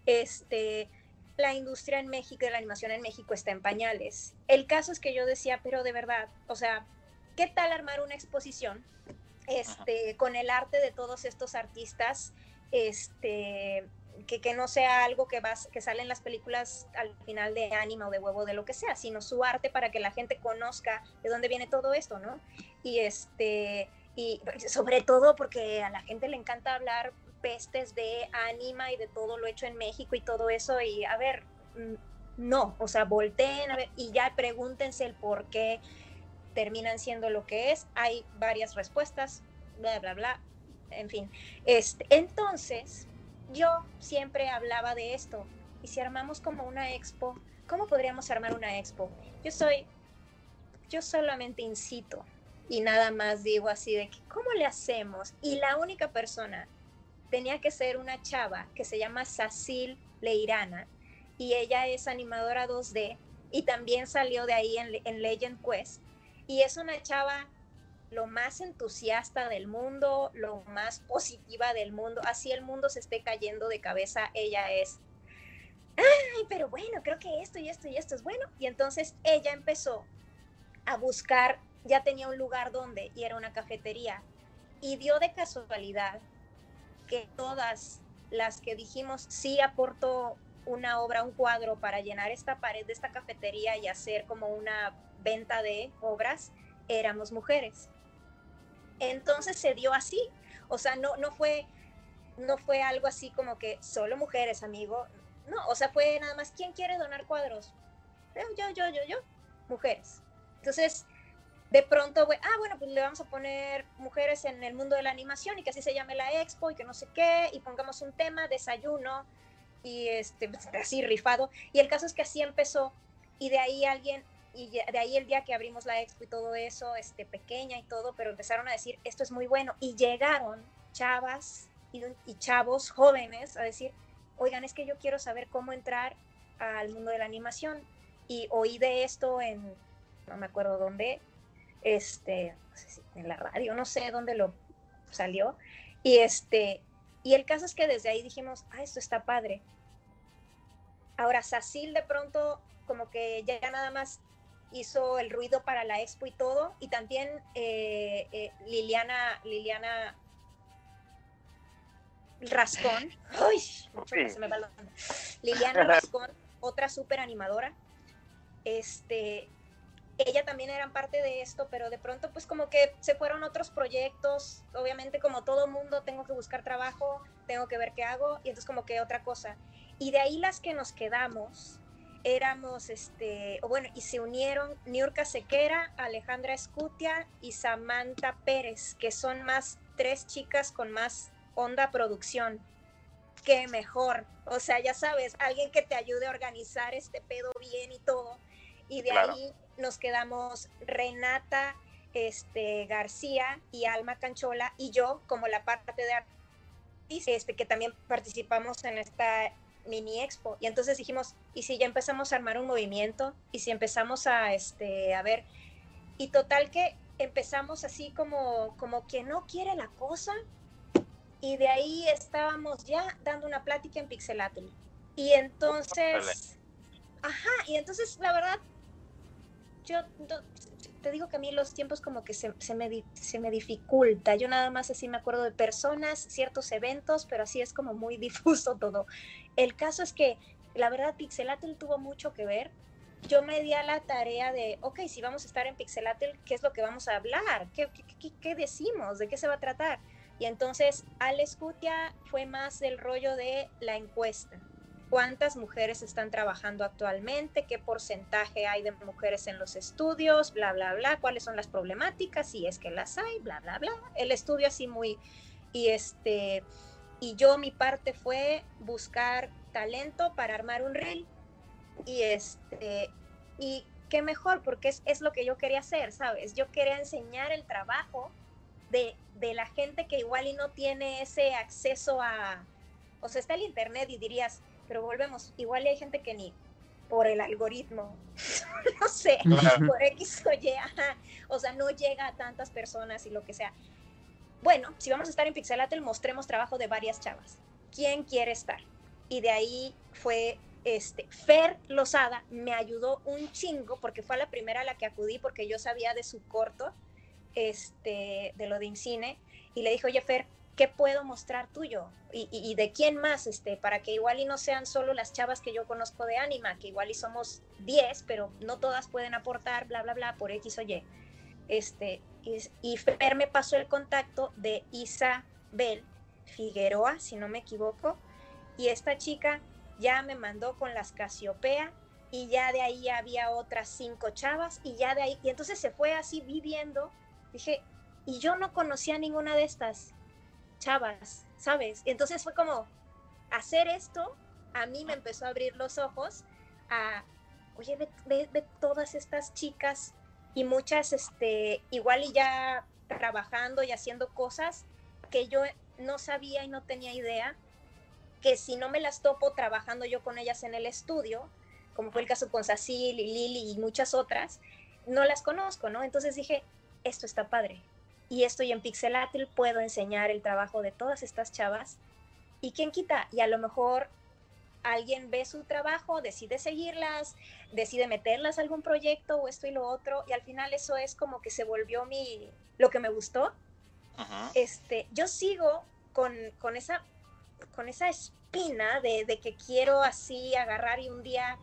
este, la industria en México y la animación en México está en pañales. El caso es que yo decía, pero de verdad, o sea, ¿qué tal armar una exposición este, con el arte de todos estos artistas? Este, que, no sea algo que, vas, que sale las películas al final de ánima o de huevo, de lo que sea, sino su arte para que la gente conozca de dónde viene todo esto, ¿no? Y este, y sobre todo porque a la gente le encanta hablar pestes de Anima y de todo lo hecho en México y todo eso. Y a ver, mm, no, o sea, volteen y ya pregúntense el por qué terminan siendo lo que es. Hay varias respuestas, bla, bla, bla. En fin, este, entonces yo siempre hablaba de esto. Y si armamos como una expo, ¿cómo podríamos armar una expo? Yo soy, yo solamente incito y nada más digo así de que, ¿cómo le hacemos? Y la única persona tenía que ser una chava que se llama Sacil Leirana y ella es animadora 2D y también salió de ahí en, en Legend Quest y es una chava lo más entusiasta del mundo, lo más positiva del mundo, así el mundo se esté cayendo de cabeza, ella es, ay, pero bueno, creo que esto y esto y esto es bueno. Y entonces ella empezó a buscar, ya tenía un lugar donde, y era una cafetería, y dio de casualidad que todas las que dijimos sí aportó una obra, un cuadro para llenar esta pared de esta cafetería y hacer como una venta de obras, éramos mujeres. Entonces se dio así, o sea, no, no, fue, no fue algo así como que solo mujeres, amigo, no, o sea, fue nada más, ¿quién quiere donar cuadros? Yo, yo, yo, yo, mujeres. Entonces, de pronto, ah, bueno, pues le vamos a poner mujeres en el mundo de la animación y que así se llame la expo y que no sé qué, y pongamos un tema, desayuno, y este, pues, así rifado. Y el caso es que así empezó, y de ahí alguien, y de ahí el día que abrimos la expo y todo eso, este, pequeña y todo, pero empezaron a decir, esto es muy bueno, y llegaron chavas y, chavos jóvenes a decir, oigan, es que yo quiero saber cómo entrar al mundo de la animación, y oí de esto en, no me acuerdo dónde, este, en la radio, no sé dónde lo salió, y este, y el caso es que desde ahí dijimos, ah, esto está padre. Ahora, Sacil de pronto como que ya nada más hizo el ruido para la expo y todo, y también eh, eh, Liliana, Liliana Rascón, [laughs] Uy, se me va Liliana [laughs] Rascón, otra súper animadora, este, ella también eran parte de esto, pero de pronto pues como que se fueron otros proyectos, obviamente como todo mundo tengo que buscar trabajo, tengo que ver qué hago, y entonces como que otra cosa. Y de ahí las que nos quedamos, éramos, este, o bueno, y se unieron Niurka Sequera, Alejandra Escutia y Samantha Pérez, que son más tres chicas con más onda producción. Qué mejor. O sea, ya sabes, alguien que te ayude a organizar este pedo bien y todo. Y de ahí nos quedamos Renata este, García y Alma Canchola y yo como la parte de este, que también participamos en esta mini expo. Y entonces dijimos, ¿y si ya empezamos a armar un movimiento? ¿Y si empezamos a, este, a ver? Y total que empezamos así como, como que no quiere la cosa. Y de ahí estábamos ya dando una plática en Pixelatl. Y entonces, ajá, y entonces la verdad, yo te digo que a mí los tiempos como que se, se, me, se me dificulta. Yo nada más así me acuerdo de personas, ciertos eventos, pero así es como muy [laughs] difuso todo. El caso es que la verdad Pixelatl tuvo mucho que ver. Yo me di a la tarea de, ok, si vamos a estar en Pixelatl, ¿qué es lo que vamos a hablar? ¿Qué, qué, qué decimos? ¿De qué se va a tratar? Y entonces Alex Cutia fue más del rollo de la encuesta cuántas mujeres están trabajando actualmente, qué porcentaje hay de mujeres en los estudios, bla, bla, bla, cuáles son las problemáticas, si es que las hay, bla, bla, bla. El estudio así muy, y este, y yo mi parte fue buscar talento para armar un reel y este, y qué mejor, porque es, es lo que yo quería hacer, ¿sabes? Yo quería enseñar el trabajo de, de la gente que igual y no tiene ese acceso a, o sea, está el internet y dirías, pero volvemos, igual hay gente que ni por el algoritmo, [laughs] no sé, por X o Y, o sea, no llega a tantas personas y lo que sea. Bueno, si vamos a estar en Pixelatel, mostremos trabajo de varias chavas. ¿Quién quiere estar? Y de ahí fue este, Fer Lozada me ayudó un chingo porque fue la primera a la que acudí porque yo sabía de su corto, este, de lo de Incine, y le dije, oye Fer, ¿qué puedo mostrar tuyo? Y, de quién más, este, para que igual y no sean solo las chavas que yo conozco de Anima, que igual y somos 10, pero no todas pueden aportar, bla, bla, bla, por X o Y. Este, y, Fer me pasó el contacto de Isabel, Figueroa, si no me equivoco, y esta chica ya me mandó con las Casiopea y ya de ahí había otras cinco chavas y ya de ahí, y entonces se fue así viviendo, dije, y yo no conocía ninguna de estas chavas, ¿sabes? entonces fue como, hacer esto a mí me empezó a abrir los ojos a, oye, ve, todas estas chicas y muchas, este, igual y ya trabajando y haciendo cosas que yo no sabía y no tenía idea, que si no me las topo trabajando yo con ellas en el estudio, como fue el caso con Cecil y Lili y muchas otras, no las conozco, ¿no? Entonces dije, esto está padre. Y estoy en Pixelatil, puedo enseñar el trabajo de todas estas chavas. ¿Y quién quita? Y a lo mejor alguien ve su trabajo, decide seguirlas, decide meterlas a algún proyecto o esto y lo otro, y al final eso es como que se volvió mi, lo que me gustó. Este, yo sigo con, con, esa, con esa espina de, de, que quiero así agarrar y un día,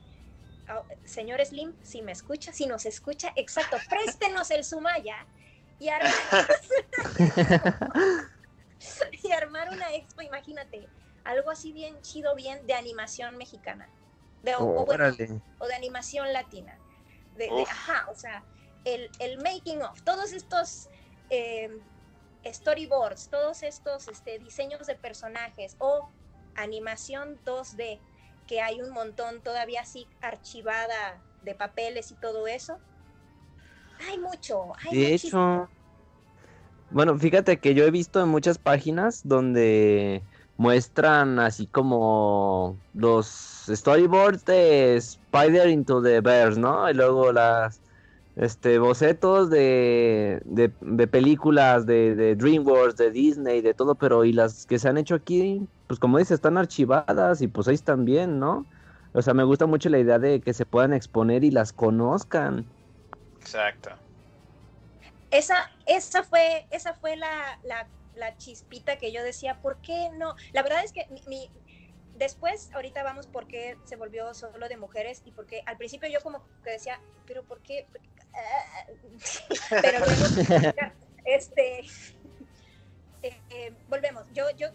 oh, señor Slim, si me escucha, si nos escucha, exacto, [laughs] préstenos el Sumaya y armar, [laughs] y armar una expo, imagínate, algo así bien chido, bien de animación mexicana. De, o, de animación latina. De, ajá, o sea, el, el, making of, todos estos eh, storyboards, todos estos este, diseños de personajes o animación 2D, que hay un montón todavía así archivada de papeles y todo eso. Hay mucho, hay De hecho, bueno, fíjate que yo he visto en muchas páginas donde muestran así como los storyboards de Spider into the Bears, ¿no? Y luego las este bocetos de, de, películas de, de, DreamWorks, de Disney, de todo, pero y las que se han hecho aquí, pues como dice, están archivadas y pues ahí están bien, ¿no? O sea, me gusta mucho la idea de que se puedan exponer y las conozcan. Exacto. Esa, esa fue, esa fue la, la chispita que yo decía, ¿por qué no? La verdad es que mi, después, ahorita vamos por qué se volvió solo de mujeres y porque al principio yo como que decía, pero ¿por qué? [laughs] pero [laughs] este, [laughs] eh, eh, volvemos, yo, yo,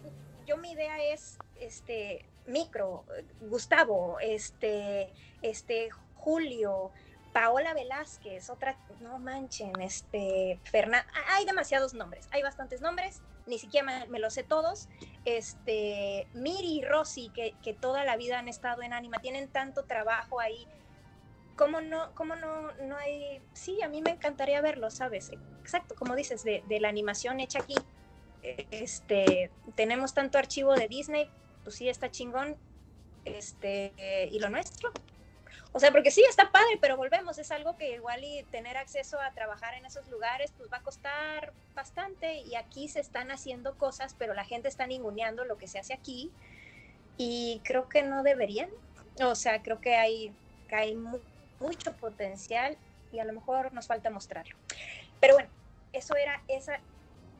yo mi idea es, este, micro, Gustavo, este, este, Julio, Paola Velázquez, otra, no manchen, este, Fernanda, hay demasiados nombres, hay bastantes nombres, ni siquiera me, los sé todos. Este, Miri y Rosy, que, que, toda la vida han estado en Anima, tienen tanto trabajo ahí. ¿Cómo no, cómo no, no hay? Sí, a mí me encantaría verlo, ¿sabes? Exacto, como dices, de, de la animación hecha aquí. Este, tenemos tanto archivo de Disney, pues sí, está chingón. Este, y lo nuestro, o sea, porque sí, está padre, pero volvemos, es algo que igual y tener acceso a trabajar en esos lugares, pues va a costar bastante y aquí se están haciendo cosas, pero la gente está ninguneando lo que se hace aquí y creo que no deberían. O sea, creo que hay, hay mucho potencial y a lo mejor nos falta mostrarlo. Pero bueno, eso era esa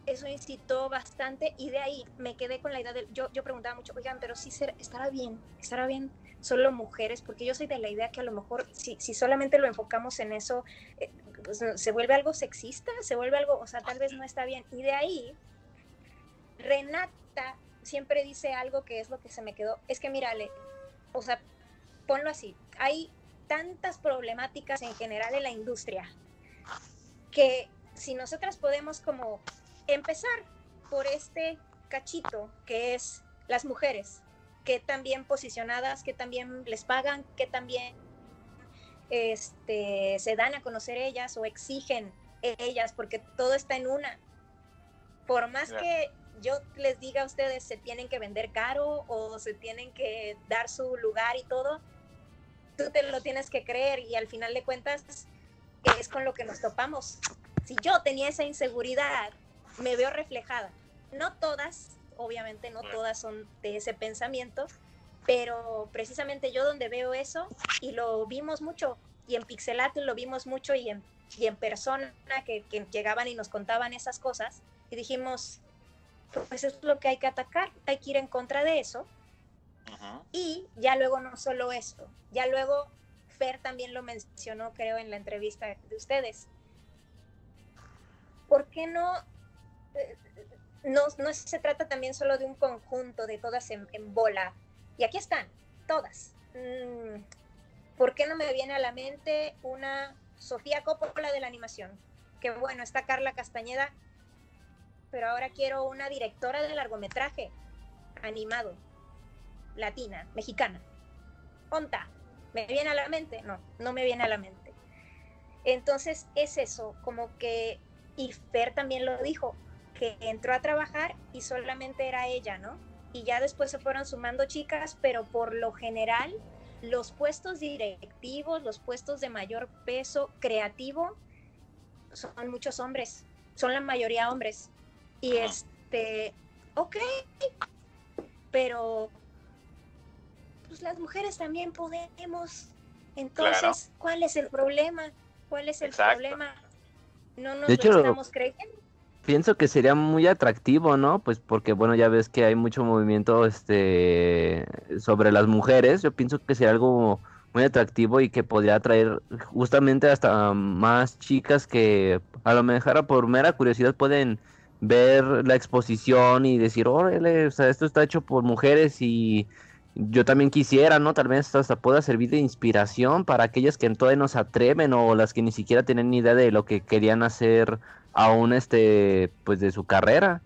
eso incitó bastante y de ahí me quedé con la idea de, yo, yo preguntaba mucho, oigan, pero sí estará bien, estará bien solo mujeres, porque yo soy de la idea que a lo mejor si, si solamente lo enfocamos en eso, eh, pues, se vuelve algo sexista, se vuelve algo, o sea, tal vez no está bien. Y de ahí, Renata siempre dice algo que es lo que se me quedó, es que mírale, o sea, ponlo así, hay tantas problemáticas en general en la industria que si nosotras podemos como empezar por este cachito que es las mujeres, que también posicionadas, que también les pagan, que también este, se dan a conocer ellas o exigen ellas, porque todo está en una. Por más que yo les diga a ustedes se tienen que vender caro o se tienen que dar su lugar y todo, tú te lo tienes que creer y al final de cuentas es con lo que nos topamos. Si yo tenía esa inseguridad, me veo reflejada. No todas, obviamente no todas son de ese pensamiento, pero precisamente yo donde veo eso, y lo vimos mucho, y en Pixelato lo vimos mucho, y en, y en persona que, llegaban y nos contaban esas cosas, y dijimos, pues es lo que hay que atacar, hay que ir en contra de eso. Y ya luego no solo eso, ya luego Fer también lo mencionó, creo, en la entrevista de ustedes. ¿Por qué no no, no se trata también solo de un conjunto de todas en, bola. Y aquí están, todas. Mm, ¿Por qué no me viene a la mente una Sofía Coppola de la animación? Que bueno, está Carla Castañeda, pero ahora quiero una directora de largometraje animado, latina, mexicana. ¿Onta? ¿Me viene a la mente? No, no me viene a la mente. Entonces es eso, como que, y también lo dijo, que entró a trabajar y solamente era ella, ¿no? Y ya después se fueron sumando chicas, pero por lo general los puestos directivos, los puestos de mayor peso creativo, son muchos hombres, son la mayoría hombres. Y este, ok, pero pues las mujeres también podemos. Entonces, ¿cuál es el problema? ¿Cuál es el problema? No nos de hecho, lo estamos creyendo. Pienso que sería muy atractivo, ¿no? Pues porque, bueno, ya ves que hay mucho movimiento este, sobre las mujeres. Yo pienso que sería algo muy atractivo y que podría atraer justamente hasta más chicas que a lo mejor por mera curiosidad pueden ver la exposición y decir, órale, o sea, esto está hecho por mujeres y yo también quisiera, ¿no? Tal vez hasta pueda servir de inspiración para aquellas que todavía no se atreven o las que ni siquiera tienen ni idea de lo que querían hacer aún este, pues de su carrera.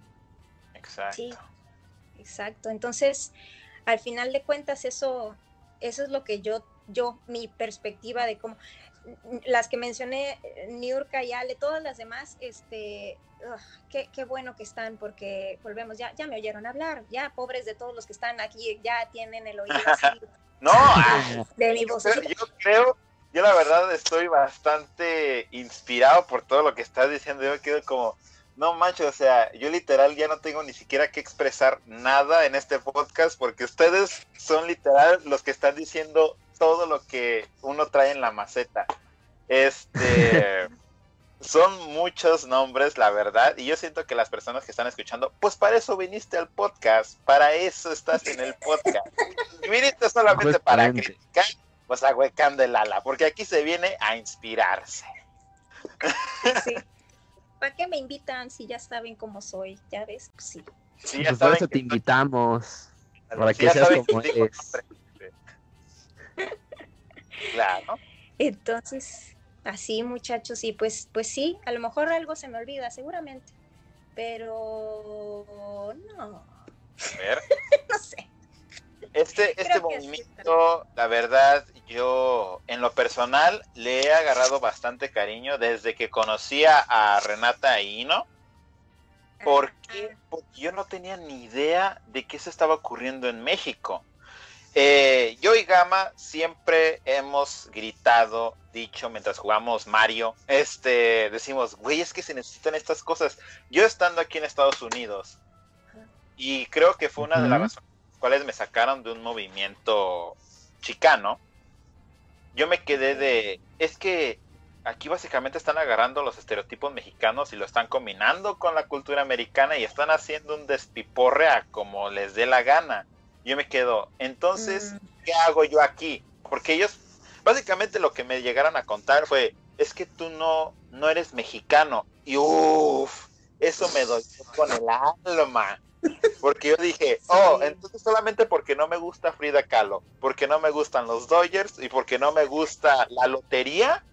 Exacto. Sí, exacto. Entonces, al final de cuentas, eso, eso es lo que yo, yo, mi perspectiva de cómo, las que mencioné, Niurka y Ale, todas las demás, este, qué, qué, bueno que están porque volvemos, ya, ya me oyeron hablar, ya pobres de todos los que están aquí, ya tienen el oído así. [laughs] no, ah, de mi voz. Yo, creo, yo la verdad estoy bastante inspirado por todo lo que estás diciendo, yo quedo como, no manches, o sea, yo literal ya no tengo ni siquiera que expresar nada en este podcast porque ustedes son literal los que están diciendo todo lo que uno trae en la maceta. Este [laughs] son muchos nombres, la verdad, y yo siento que las personas que están escuchando, pues para eso viniste al podcast, para eso estás en el podcast. Y viniste solamente para criticar, pues ahuecando el ala, porque aquí se viene a inspirarse. Sí. ¿Para qué me invitan si ya saben cómo soy? ¿Ya ves? Sí. sí ya pues te invitamos. Para que seas como eres. Claro. Entonces, así muchachos, y pues, pues sí, a lo mejor algo se me olvida, seguramente. Pero no. A ver. [laughs] no sé. Este, este movimiento, la verdad, yo en lo personal le he agarrado bastante cariño desde que conocía a Renata Hino. Porque, porque yo no tenía ni idea de qué se estaba ocurriendo en México. Eh, yo y Gama siempre hemos gritado, dicho mientras jugamos Mario, este, decimos, güey, es que se necesitan estas cosas. Yo estando aquí en Estados Unidos, y creo que fue una de las razones por las cuales me sacaron de un movimiento chicano, yo me quedé de, es que aquí básicamente están agarrando los estereotipos mexicanos y lo están combinando con la cultura americana y están haciendo un despiporre a como les dé la gana yo me quedo, entonces, mm. ¿qué hago yo aquí? Porque ellos, básicamente lo que me llegaron a contar fue, es que tú no, no eres mexicano. Y uff, eso me doy con el alma. Porque yo dije, [laughs] oh, entonces solamente porque no me gusta Frida Kahlo, porque no me gustan los Dodgers y porque no me gusta la lotería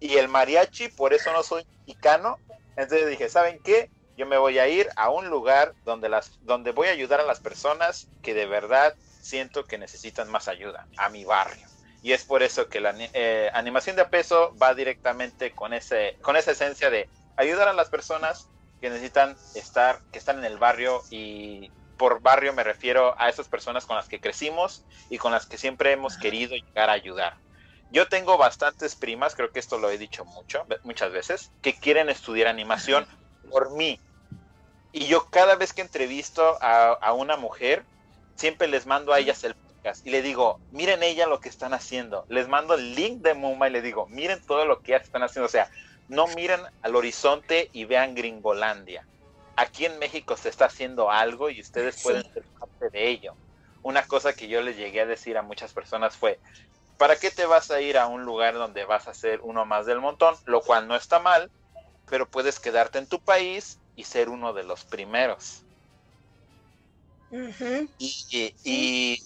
y el mariachi, por eso no soy mexicano. Entonces dije, ¿saben qué? Yo me voy a ir a un lugar donde, las, donde voy a ayudar a las personas que de verdad siento que necesitan más ayuda, a mi barrio. Y es por eso que la eh, animación de peso va directamente con, ese, con esa esencia de ayudar a las personas que necesitan estar, que están en el barrio y por barrio me refiero a esas personas con las que crecimos y con las que siempre hemos querido llegar a ayudar. Yo tengo bastantes primas, creo que esto lo he dicho mucho, muchas veces, que quieren estudiar animación por mí, y yo cada vez que entrevisto a, una mujer, siempre les mando a ellas el podcast y le digo, miren ella lo que están haciendo. Les mando el link de Muma y le digo, miren todo lo que están haciendo. O sea, no miren al horizonte y vean Gringolandia. Aquí en México se está haciendo algo y ustedes pueden ser parte de ello. Una cosa que yo les llegué a decir a muchas personas fue, ¿para qué te vas a ir a un lugar donde vas a ser uno más del montón? Lo cual no está mal, pero puedes quedarte en tu país y ser uno de los primeros. y,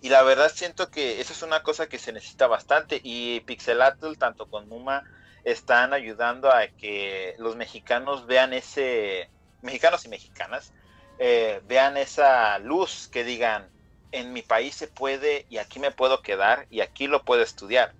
y, la verdad siento que eso es una cosa que se necesita bastante y Pixelatl, tanto con Muma, están ayudando a que los mexicanos vean ese, mexicanos y mexicanas, eh, vean esa luz que digan, en mi país se puede y aquí me puedo quedar y aquí lo puedo estudiar.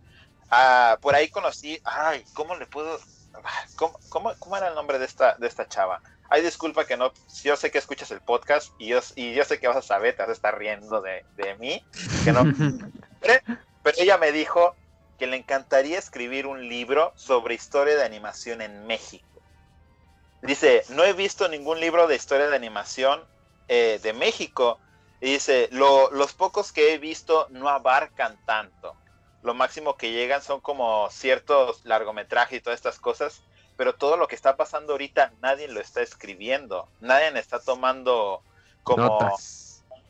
Ah, por ahí conocí, ay, ¿cómo le puedo? [laughs] ¿Cómo, cómo, era el nombre de esta, de esta chava? Ay, disculpa que no, yo sé que escuchas el podcast y yo, y yo sé que vas a saber, te vas a estar riendo de, de mí, que no. [laughs] pero ella me dijo que le encantaría escribir un libro sobre historia de animación en México. Dice, no he visto ningún libro de historia de animación eh, de México. Y dice, los pocos que he visto no abarcan tanto. Lo máximo que llegan son como ciertos largometrajes y todas estas cosas. Pero todo lo que está pasando ahorita nadie lo está escribiendo. Nadie está tomando como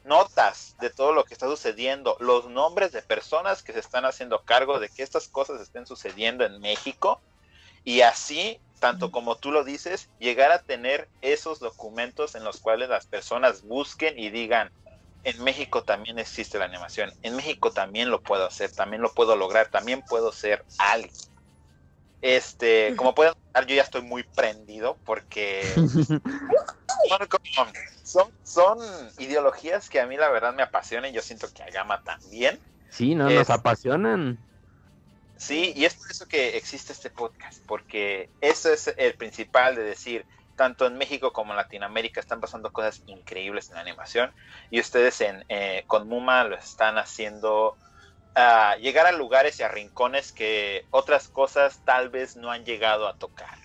notas de todo lo que está sucediendo, los nombres de personas que se están haciendo cargo de que estas cosas estén sucediendo en México y así, tanto como tú lo dices, llegar a tener esos documentos en los cuales las personas busquen y digan, en México también existe la animación, en México también lo puedo hacer, también lo puedo lograr, también puedo ser alguien. Este, como pueden notar, yo ya estoy muy prendido porque [laughs] son, son, ideologías que a mí la verdad me apasionan. Yo siento que a Gama también. Sí, no, nos apasionan. Sí, y es por eso que existe este podcast, porque eso es el principal de decir, tanto en México como en Latinoamérica están pasando cosas increíbles en animación y ustedes en, eh, con Muma lo están haciendo llegar a lugares y a rincones que otras cosas tal vez no han llegado a tocar.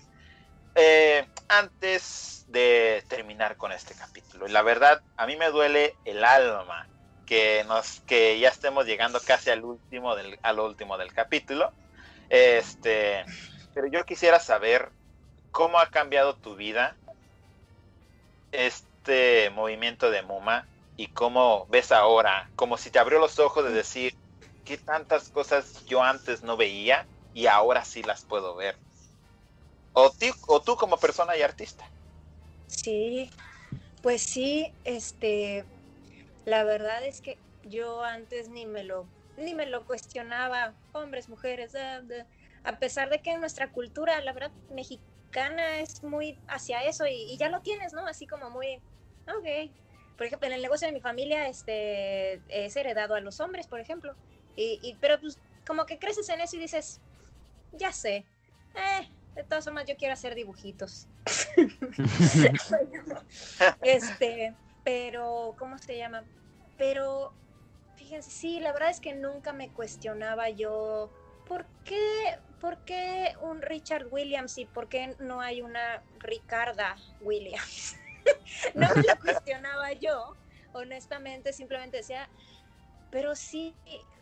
Eh, antes de terminar con este capítulo, la verdad, a mí me duele el alma que, nos, que ya estemos llegando casi al último del, al último del capítulo. Este, pero yo quisiera saber cómo ha cambiado tu vida este movimiento de Muma y cómo ves ahora, como si te abrió los ojos de decir, qué tantas cosas yo antes no veía y ahora sí las puedo ver. O, o tú como persona y artista. Sí, pues sí, este, la verdad es que yo antes ni me lo, ni me lo cuestionaba, hombres, mujeres, a pesar de que en nuestra cultura, la verdad, mexicana es muy hacia eso y, ya lo tienes, ¿no? Así como muy, ok. Por ejemplo, en el negocio de mi familia, este, es heredado a los hombres, por ejemplo. Y, pero pues como que creces en eso y dices, ya sé, eh, de todas formas yo quiero hacer dibujitos. [laughs] este, pero, ¿cómo se llama? Pero, fíjense, sí, la verdad es que nunca me cuestionaba yo, ¿por qué, por qué un Richard Williams y por qué no hay una Ricarda Williams? [laughs] no me lo [laughs] cuestionaba yo, honestamente, simplemente decía, pero sí,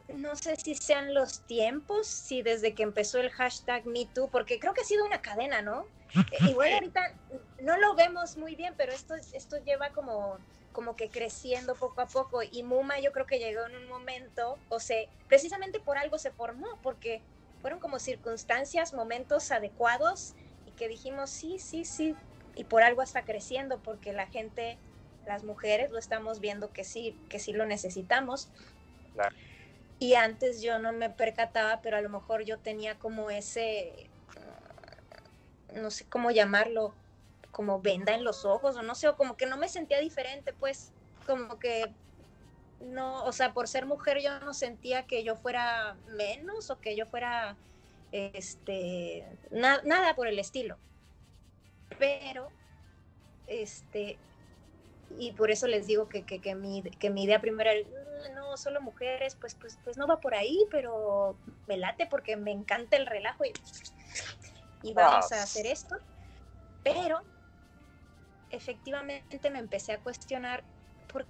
no sé si sean los tiempos, si desde que empezó el hashtag MeToo, porque creo que ha sido una cadena, ¿no? [laughs] Eh, igual ahorita no lo vemos muy bien, pero esto, esto lleva como, como que creciendo poco a poco. Y Muma yo creo que llegó en un momento, o sea, precisamente por algo se formó, porque fueron como circunstancias, momentos adecuados y que dijimos, sí, sí, sí, y por algo está creciendo, porque la gente, las mujeres lo estamos viendo que sí, que sí lo necesitamos. Claro. Y antes yo no me percataba, pero a lo mejor yo tenía como ese, no sé cómo llamarlo, como venda en los ojos o no sé, o como que no me sentía diferente, pues como que no, o sea, por ser mujer yo no sentía que yo fuera menos o que yo fuera, este, nada por el estilo. Pero, este, y por eso les digo que, que, que, mi, que mi idea primera era, mm, no, solo mujeres, pues, pues, pues no va por ahí, pero me late porque me encanta el relajo y, y vamos a hacer esto. Pero efectivamente me empecé a cuestionar por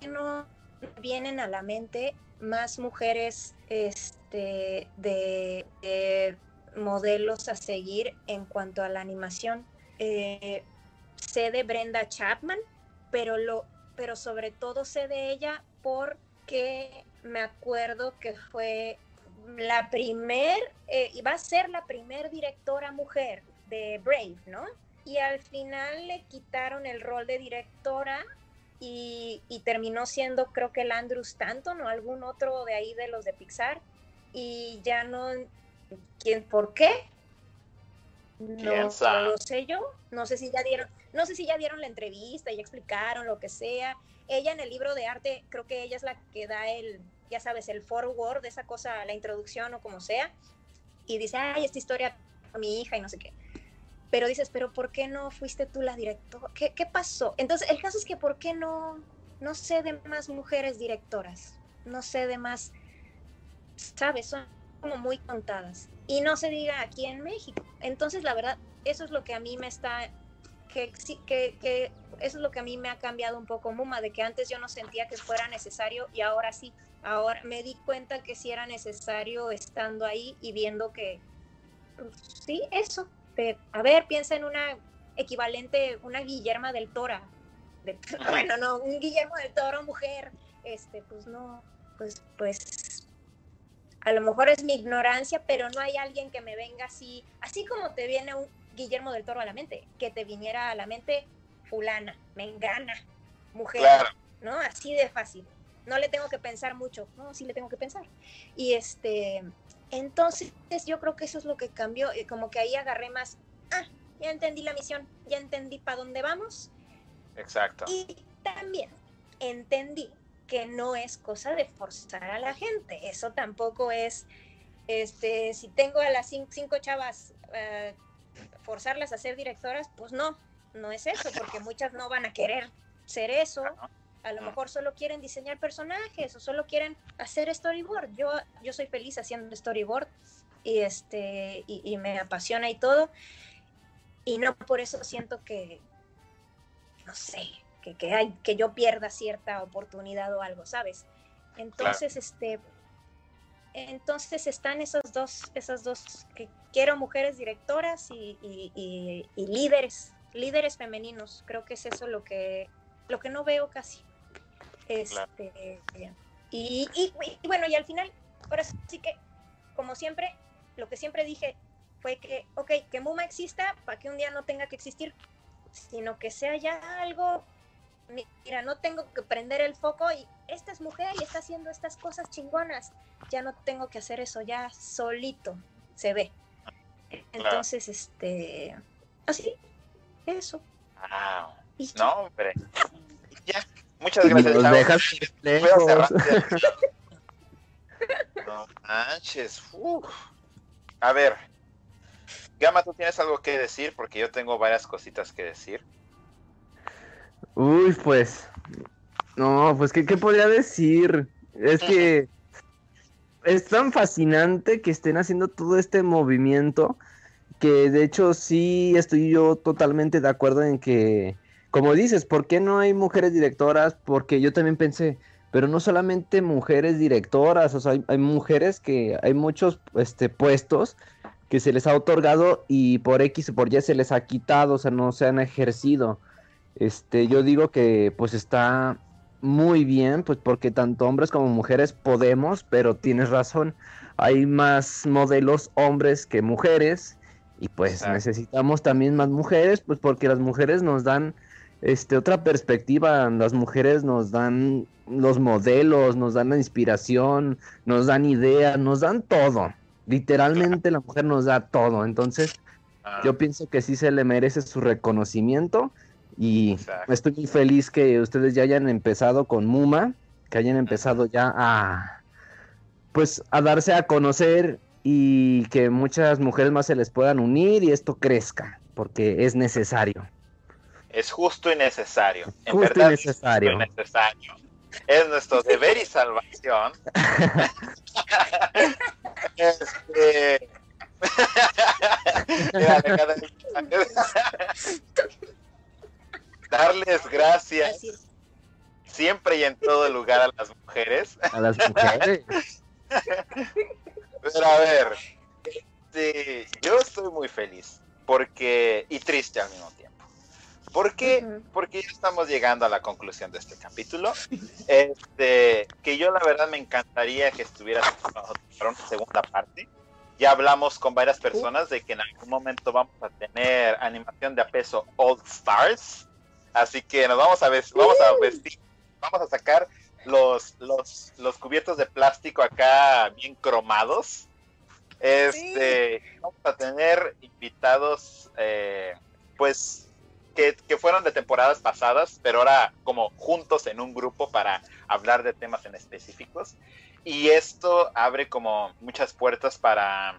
qué no vienen a la mente más mujeres este, de, modelos a seguir en cuanto a la animación. Eh, sé de Brenda Chapman, pero, lo, pero sobre todo sé de ella porque me acuerdo que fue la primer, eh, iba a ser la primer directora mujer de Brave, ¿no? Y al final le quitaron el rol de directora y, y terminó siendo creo que el Andrew Stanton o algún otro de ahí de los de Pixar y ya no, ¿quién, por qué? No, lo sé yo, no sé si ya dieron, no sé si ya dieron la entrevista y explicaron lo que sea. Ella en el libro de arte, creo que ella es la que da el, ya sabes, el forward de esa cosa, la introducción o como sea, y dice, ay, esta historia a mi hija y no sé qué. Pero dices, pero ¿por qué no fuiste tú la directora? ¿Qué, pasó? Entonces, el caso es que ¿por qué no, no sé de más mujeres directoras? No sé de más, ¿sabes? Son como muy contadas. Y no se diga aquí en México. Entonces, la verdad, eso es lo que a mí me está, que, que eso es lo que a mí me ha cambiado un poco Muma, de que antes yo no sentía que fuera necesario y ahora sí. Ahora me di cuenta que sí era necesario estando ahí y viendo que, pues, sí, eso. De, a ver, piensa en una equivalente, una Guillerma del Toro. [laughs] Bueno, no, un Guillermo del Toro mujer. Este, pues no, pues, pues a lo mejor es mi ignorancia, pero no hay alguien que me venga así, así como te viene un Guillermo del Toro a la mente, que te viniera a la mente fulana, mengana, mujer, Claro. ¿no? Así de fácil. No le tengo que pensar mucho, no, sí le tengo que pensar. Y este, entonces yo creo que eso es lo que cambió, y como que ahí agarré más, ah, ya entendí la misión, ya entendí para dónde vamos, Exacto. y también entendí que no es cosa de forzar a la gente. Eso tampoco es, este, si tengo a las cin- cinco, chavas, eh, forzarlas a ser directoras, pues no, no es eso, porque muchas no van a querer ser eso. A lo Mm. mejor solo quieren diseñar personajes o solo quieren hacer storyboard. Yo, yo soy feliz haciendo storyboard y, este, y, y me apasiona y todo. Y no por eso siento que, no sé, que, que, hay, que yo pierda cierta oportunidad o algo, ¿sabes? Entonces, este, entonces están esos dos, esas dos, que quiero mujeres directoras y, y- y- y líderes, líderes femeninos. Creo que es eso lo que, lo que no veo casi. Este, y, y- y bueno, y al final, ahora sí que, como siempre, lo que siempre dije fue que, ok, que Muma exista para que un día no tenga que existir, sino que sea ya algo, mira, no tengo que prender el foco y esta es mujer y está haciendo estas cosas chingonas, ya no tengo que hacer eso, ya solito se ve. Entonces, este, así, eso. Ya. No, hombre. Ya. Muchas gracias, nos dejas lejos. [laughs] No manches. uf. A ver. Gama, ¿tú tienes algo que decir? Porque yo tengo varias cositas que decir. Uy, pues. No, pues, ¿qué, qué podría decir? Es que es tan fascinante que estén haciendo todo este movimiento que de hecho sí estoy yo totalmente de acuerdo en que, como dices, ¿por qué no hay mujeres directoras? Porque yo también pensé, pero no solamente mujeres directoras, o sea, hay, hay mujeres que hay muchos este, puestos que se les ha otorgado y por X o por Y se les ha quitado, o sea, no se han ejercido. Este, yo digo que pues está muy bien, pues porque tanto hombres como mujeres podemos, pero tienes razón, hay más modelos hombres que mujeres y pues Exacto. necesitamos también más mujeres, pues porque las mujeres nos dan este otra perspectiva, las mujeres nos dan los modelos, nos dan la inspiración, nos dan ideas, nos dan todo. Literalmente la mujer nos da todo, entonces Ah, yo pienso que sí se le merece su reconocimiento y Exacto. estoy muy feliz que ustedes ya hayan empezado con Muma, que hayan empezado ya a pues a darse a conocer y que muchas mujeres más se les puedan unir y esto crezca, porque es necesario. Es justo y necesario. En Justo y verdad, necesario. Es justo y necesario. Es nuestro deber y salvación. este... [laughs] Darles gracias siempre y en todo lugar a las mujeres. A las mujeres. Pero a ver, este, yo estoy muy feliz porque y triste al mismo tiempo. ¿Por qué? Ujú. Porque ya estamos llegando a la conclusión de este capítulo. [laughs] Este, que yo la verdad me encantaría que estuvieras con nosotros para una segunda parte. Ya hablamos con varias personas de que en algún momento vamos a tener animación de a peso All Stars. Así que nos vamos a, vamos a vestir, vamos a sacar los, los, los cubiertos de plástico acá bien cromados. Este, vamos a tener invitados, eh, pues, que, que fueron de temporadas pasadas, pero ahora como juntos en un grupo para hablar de temas en específicos. Y esto abre como muchas puertas para,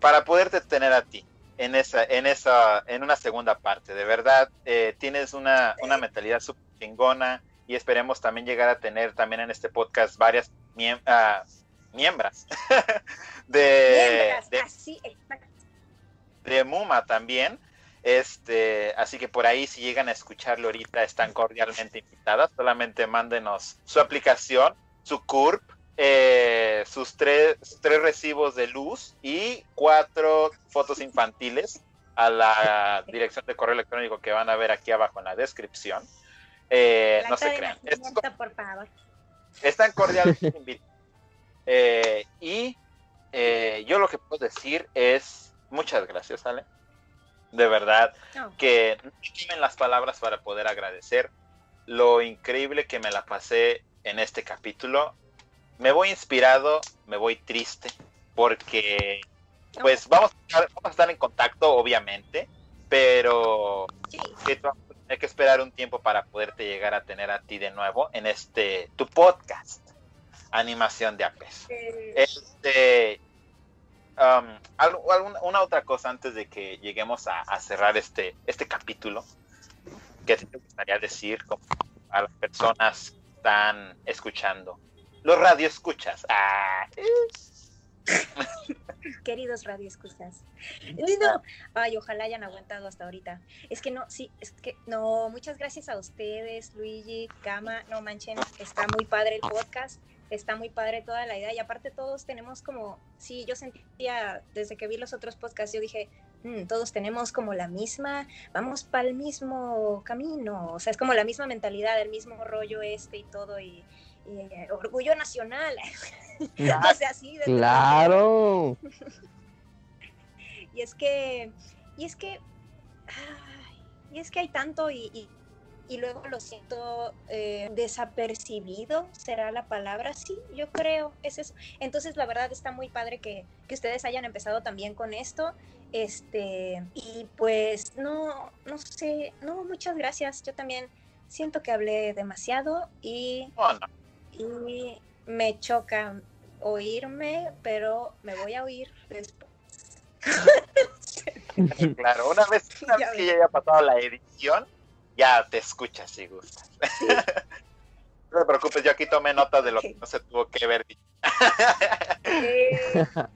para poderte tener a ti en esa, en esa, en una segunda parte. De verdad, eh, tienes una, una mentalidad súper chingona y esperemos también llegar a tener también en este podcast varias miem- ah, miembros [laughs] de, Miembras, de, así, exacto. de Muma también. Este, así que por ahí si llegan a escucharlo ahorita están cordialmente invitadas. Solamente mándenos su aplicación, su CURP, eh, sus tres, tres recibos de luz y cuatro fotos infantiles a la dirección de correo electrónico que van a ver aquí abajo en la descripción. Eh, no se crean. Es- nacimiento, por favor. están [laughs] cordialmente invitados. Eh, y eh, yo lo que puedo decir es muchas gracias, Ale. De verdad, que no tienen las palabras para poder agradecer lo increíble que me la pasé en este capítulo. Me voy inspirado, me voy triste, porque pues vamos a estar, vamos a estar en contacto, obviamente, pero Sí. que esperar un tiempo para poderte llegar a tener a ti de nuevo en este tu podcast animación de apes Eh, este um, algo- alguna- una otra cosa antes de que lleguemos a, a cerrar este este capítulo que te gustaría decir a las personas que están escuchando. Los radio escuchas ah, queridos radioescuchas. No, ay, ojalá hayan aguantado hasta ahorita. Es que no, sí, es que no, muchas gracias a ustedes, Luigi, Gama, no manchen, está muy padre el podcast, está muy padre toda la idea y aparte todos tenemos como, sí, yo sentía desde que vi los otros podcasts, yo dije, "Mm, todos tenemos como la misma, vamos para el mismo camino, o sea, es como la misma mentalidad, el mismo rollo este y todo y, y, eh, orgullo nacional. [laughs] [laughs] o sea, sí, de- Claro. [laughs] Y es que, y es que, ay, y es que hay tanto y, y, y luego lo siento eh, desapercibido, será la palabra, sí, yo creo, es eso. Entonces la verdad está muy padre que, que ustedes hayan empezado también con esto, este, y pues no, no sé, no, muchas gracias, yo también siento que hablé demasiado y, y me choca oírme, pero me voy a oír después. [laughs] claro una vez, una [laughs] vez que ya haya pasado la edición ya te escuchas si gustas [laughs] no te preocupes yo aquí tomé nota de lo que no se tuvo que ver Eh,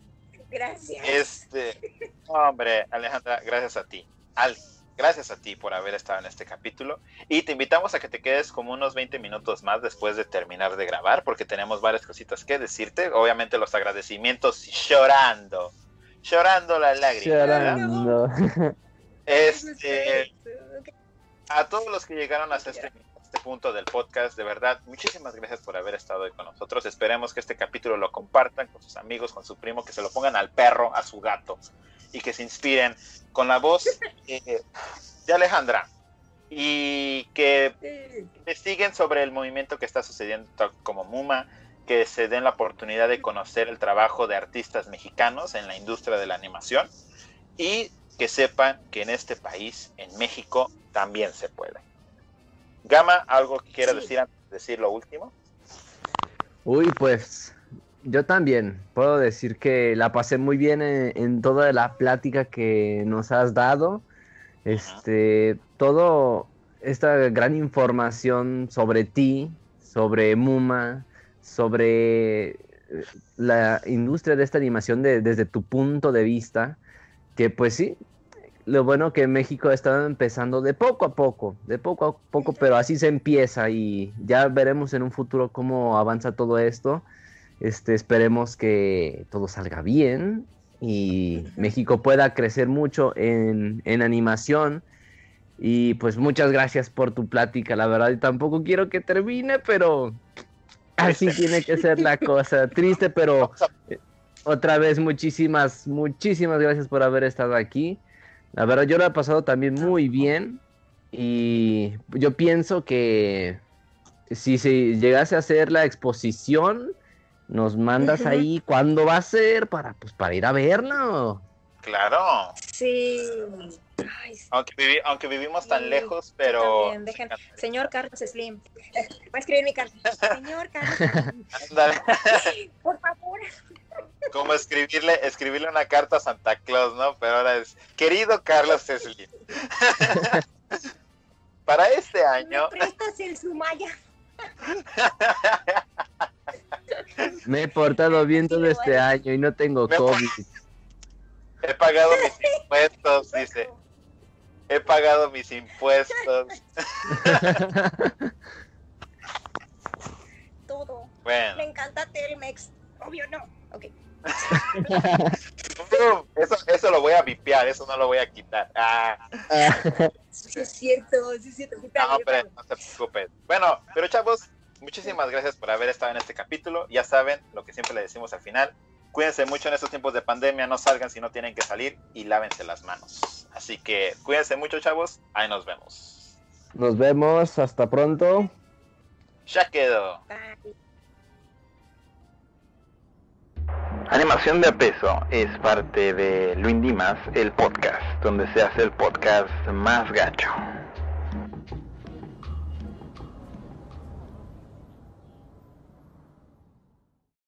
[laughs] gracias. Este, hombre, Alejandra, gracias a ti. Al, gracias a ti por haber estado en este capítulo. Y te invitamos a que te quedes como unos 20 minutos más después de terminar de grabar, porque tenemos varias cositas que decirte. Obviamente los agradecimientos llorando, llorando la lágrima. ¿verdad? Llorando. Este, a todos los que llegaron hasta este, este punto del podcast, de verdad, muchísimas gracias por haber estado hoy con nosotros. Esperemos que este capítulo lo compartan con sus amigos, con su primo, que se lo pongan al perro, a su gato, y que se inspiren con la voz [laughs] eh, de Alejandra. Y que investiguen sobre el movimiento que está sucediendo como Muma, que se den la oportunidad de conocer el trabajo de artistas mexicanos en la industria de la animación y que sepan que en este país, en México, también se puede. Gama, ¿algo que quieras Sí. decir antes de decir lo último? Uy, pues yo también puedo decir que la pasé muy bien en, en toda la plática que nos has dado. Este, todo esta gran información sobre ti, sobre Muma, sobre eh, la industria de esta animación de- desde tu punto de vista, que pues sí, lo bueno que México ha estado empezando de poco a poco, de poco a poco, pero así se empieza y ya veremos en un futuro cómo avanza todo esto. Este, esperemos que todo salga bien y. México pueda crecer mucho en, en animación. Y pues muchas gracias por tu plática, la verdad, y tampoco quiero que termine, pero así tiene que ser la cosa. Triste, pero [laughs] otra vez muchísimas, muchísimas gracias por haber estado aquí. La verdad, yo lo he pasado también muy bien. Y yo pienso que si se llegase a hacer la exposición, nos mandas ahí cuándo va a ser para, pues, para ir a verlo. Claro. Sí. Ay, sí, Aunque, vivi- aunque vivimos tan lejos, pero. también, dejen- Señor Carlos Slim. [laughs] Voy a escribir mi carta. Señor Carlos [laughs] Slim, [laughs] por favor. Como escribirle, escribirle una carta a Santa Claus, ¿no? Pero ahora es, querido Carlos Slim. [laughs] Para este año, ¿Me prestas el Sumaya? Me he portado bien todo este año y no tengo Me- COVID. he pagado mis [laughs] impuestos, dice. He pagado mis impuestos. [laughs] Todo. Me Bueno, encanta Telmex. Obvio no. Ok. [laughs] eso, eso lo voy a vipear, eso no lo voy a quitar. Ah, Sí, es cierto, sí, es cierto. No, hombre, no se preocupen. Bueno, pero chavos, muchísimas gracias por haber estado en este capítulo. Ya saben lo que siempre le decimos al final. Cuídense mucho en estos tiempos de pandemia, no salgan si no tienen que salir y lávense las manos. Así que cuídense mucho, chavos. Ahí nos vemos. Nos vemos, hasta pronto. Ya quedó. Bye. Animación de a peso es parte de Luindimas, el podcast, donde se hace el podcast más gacho.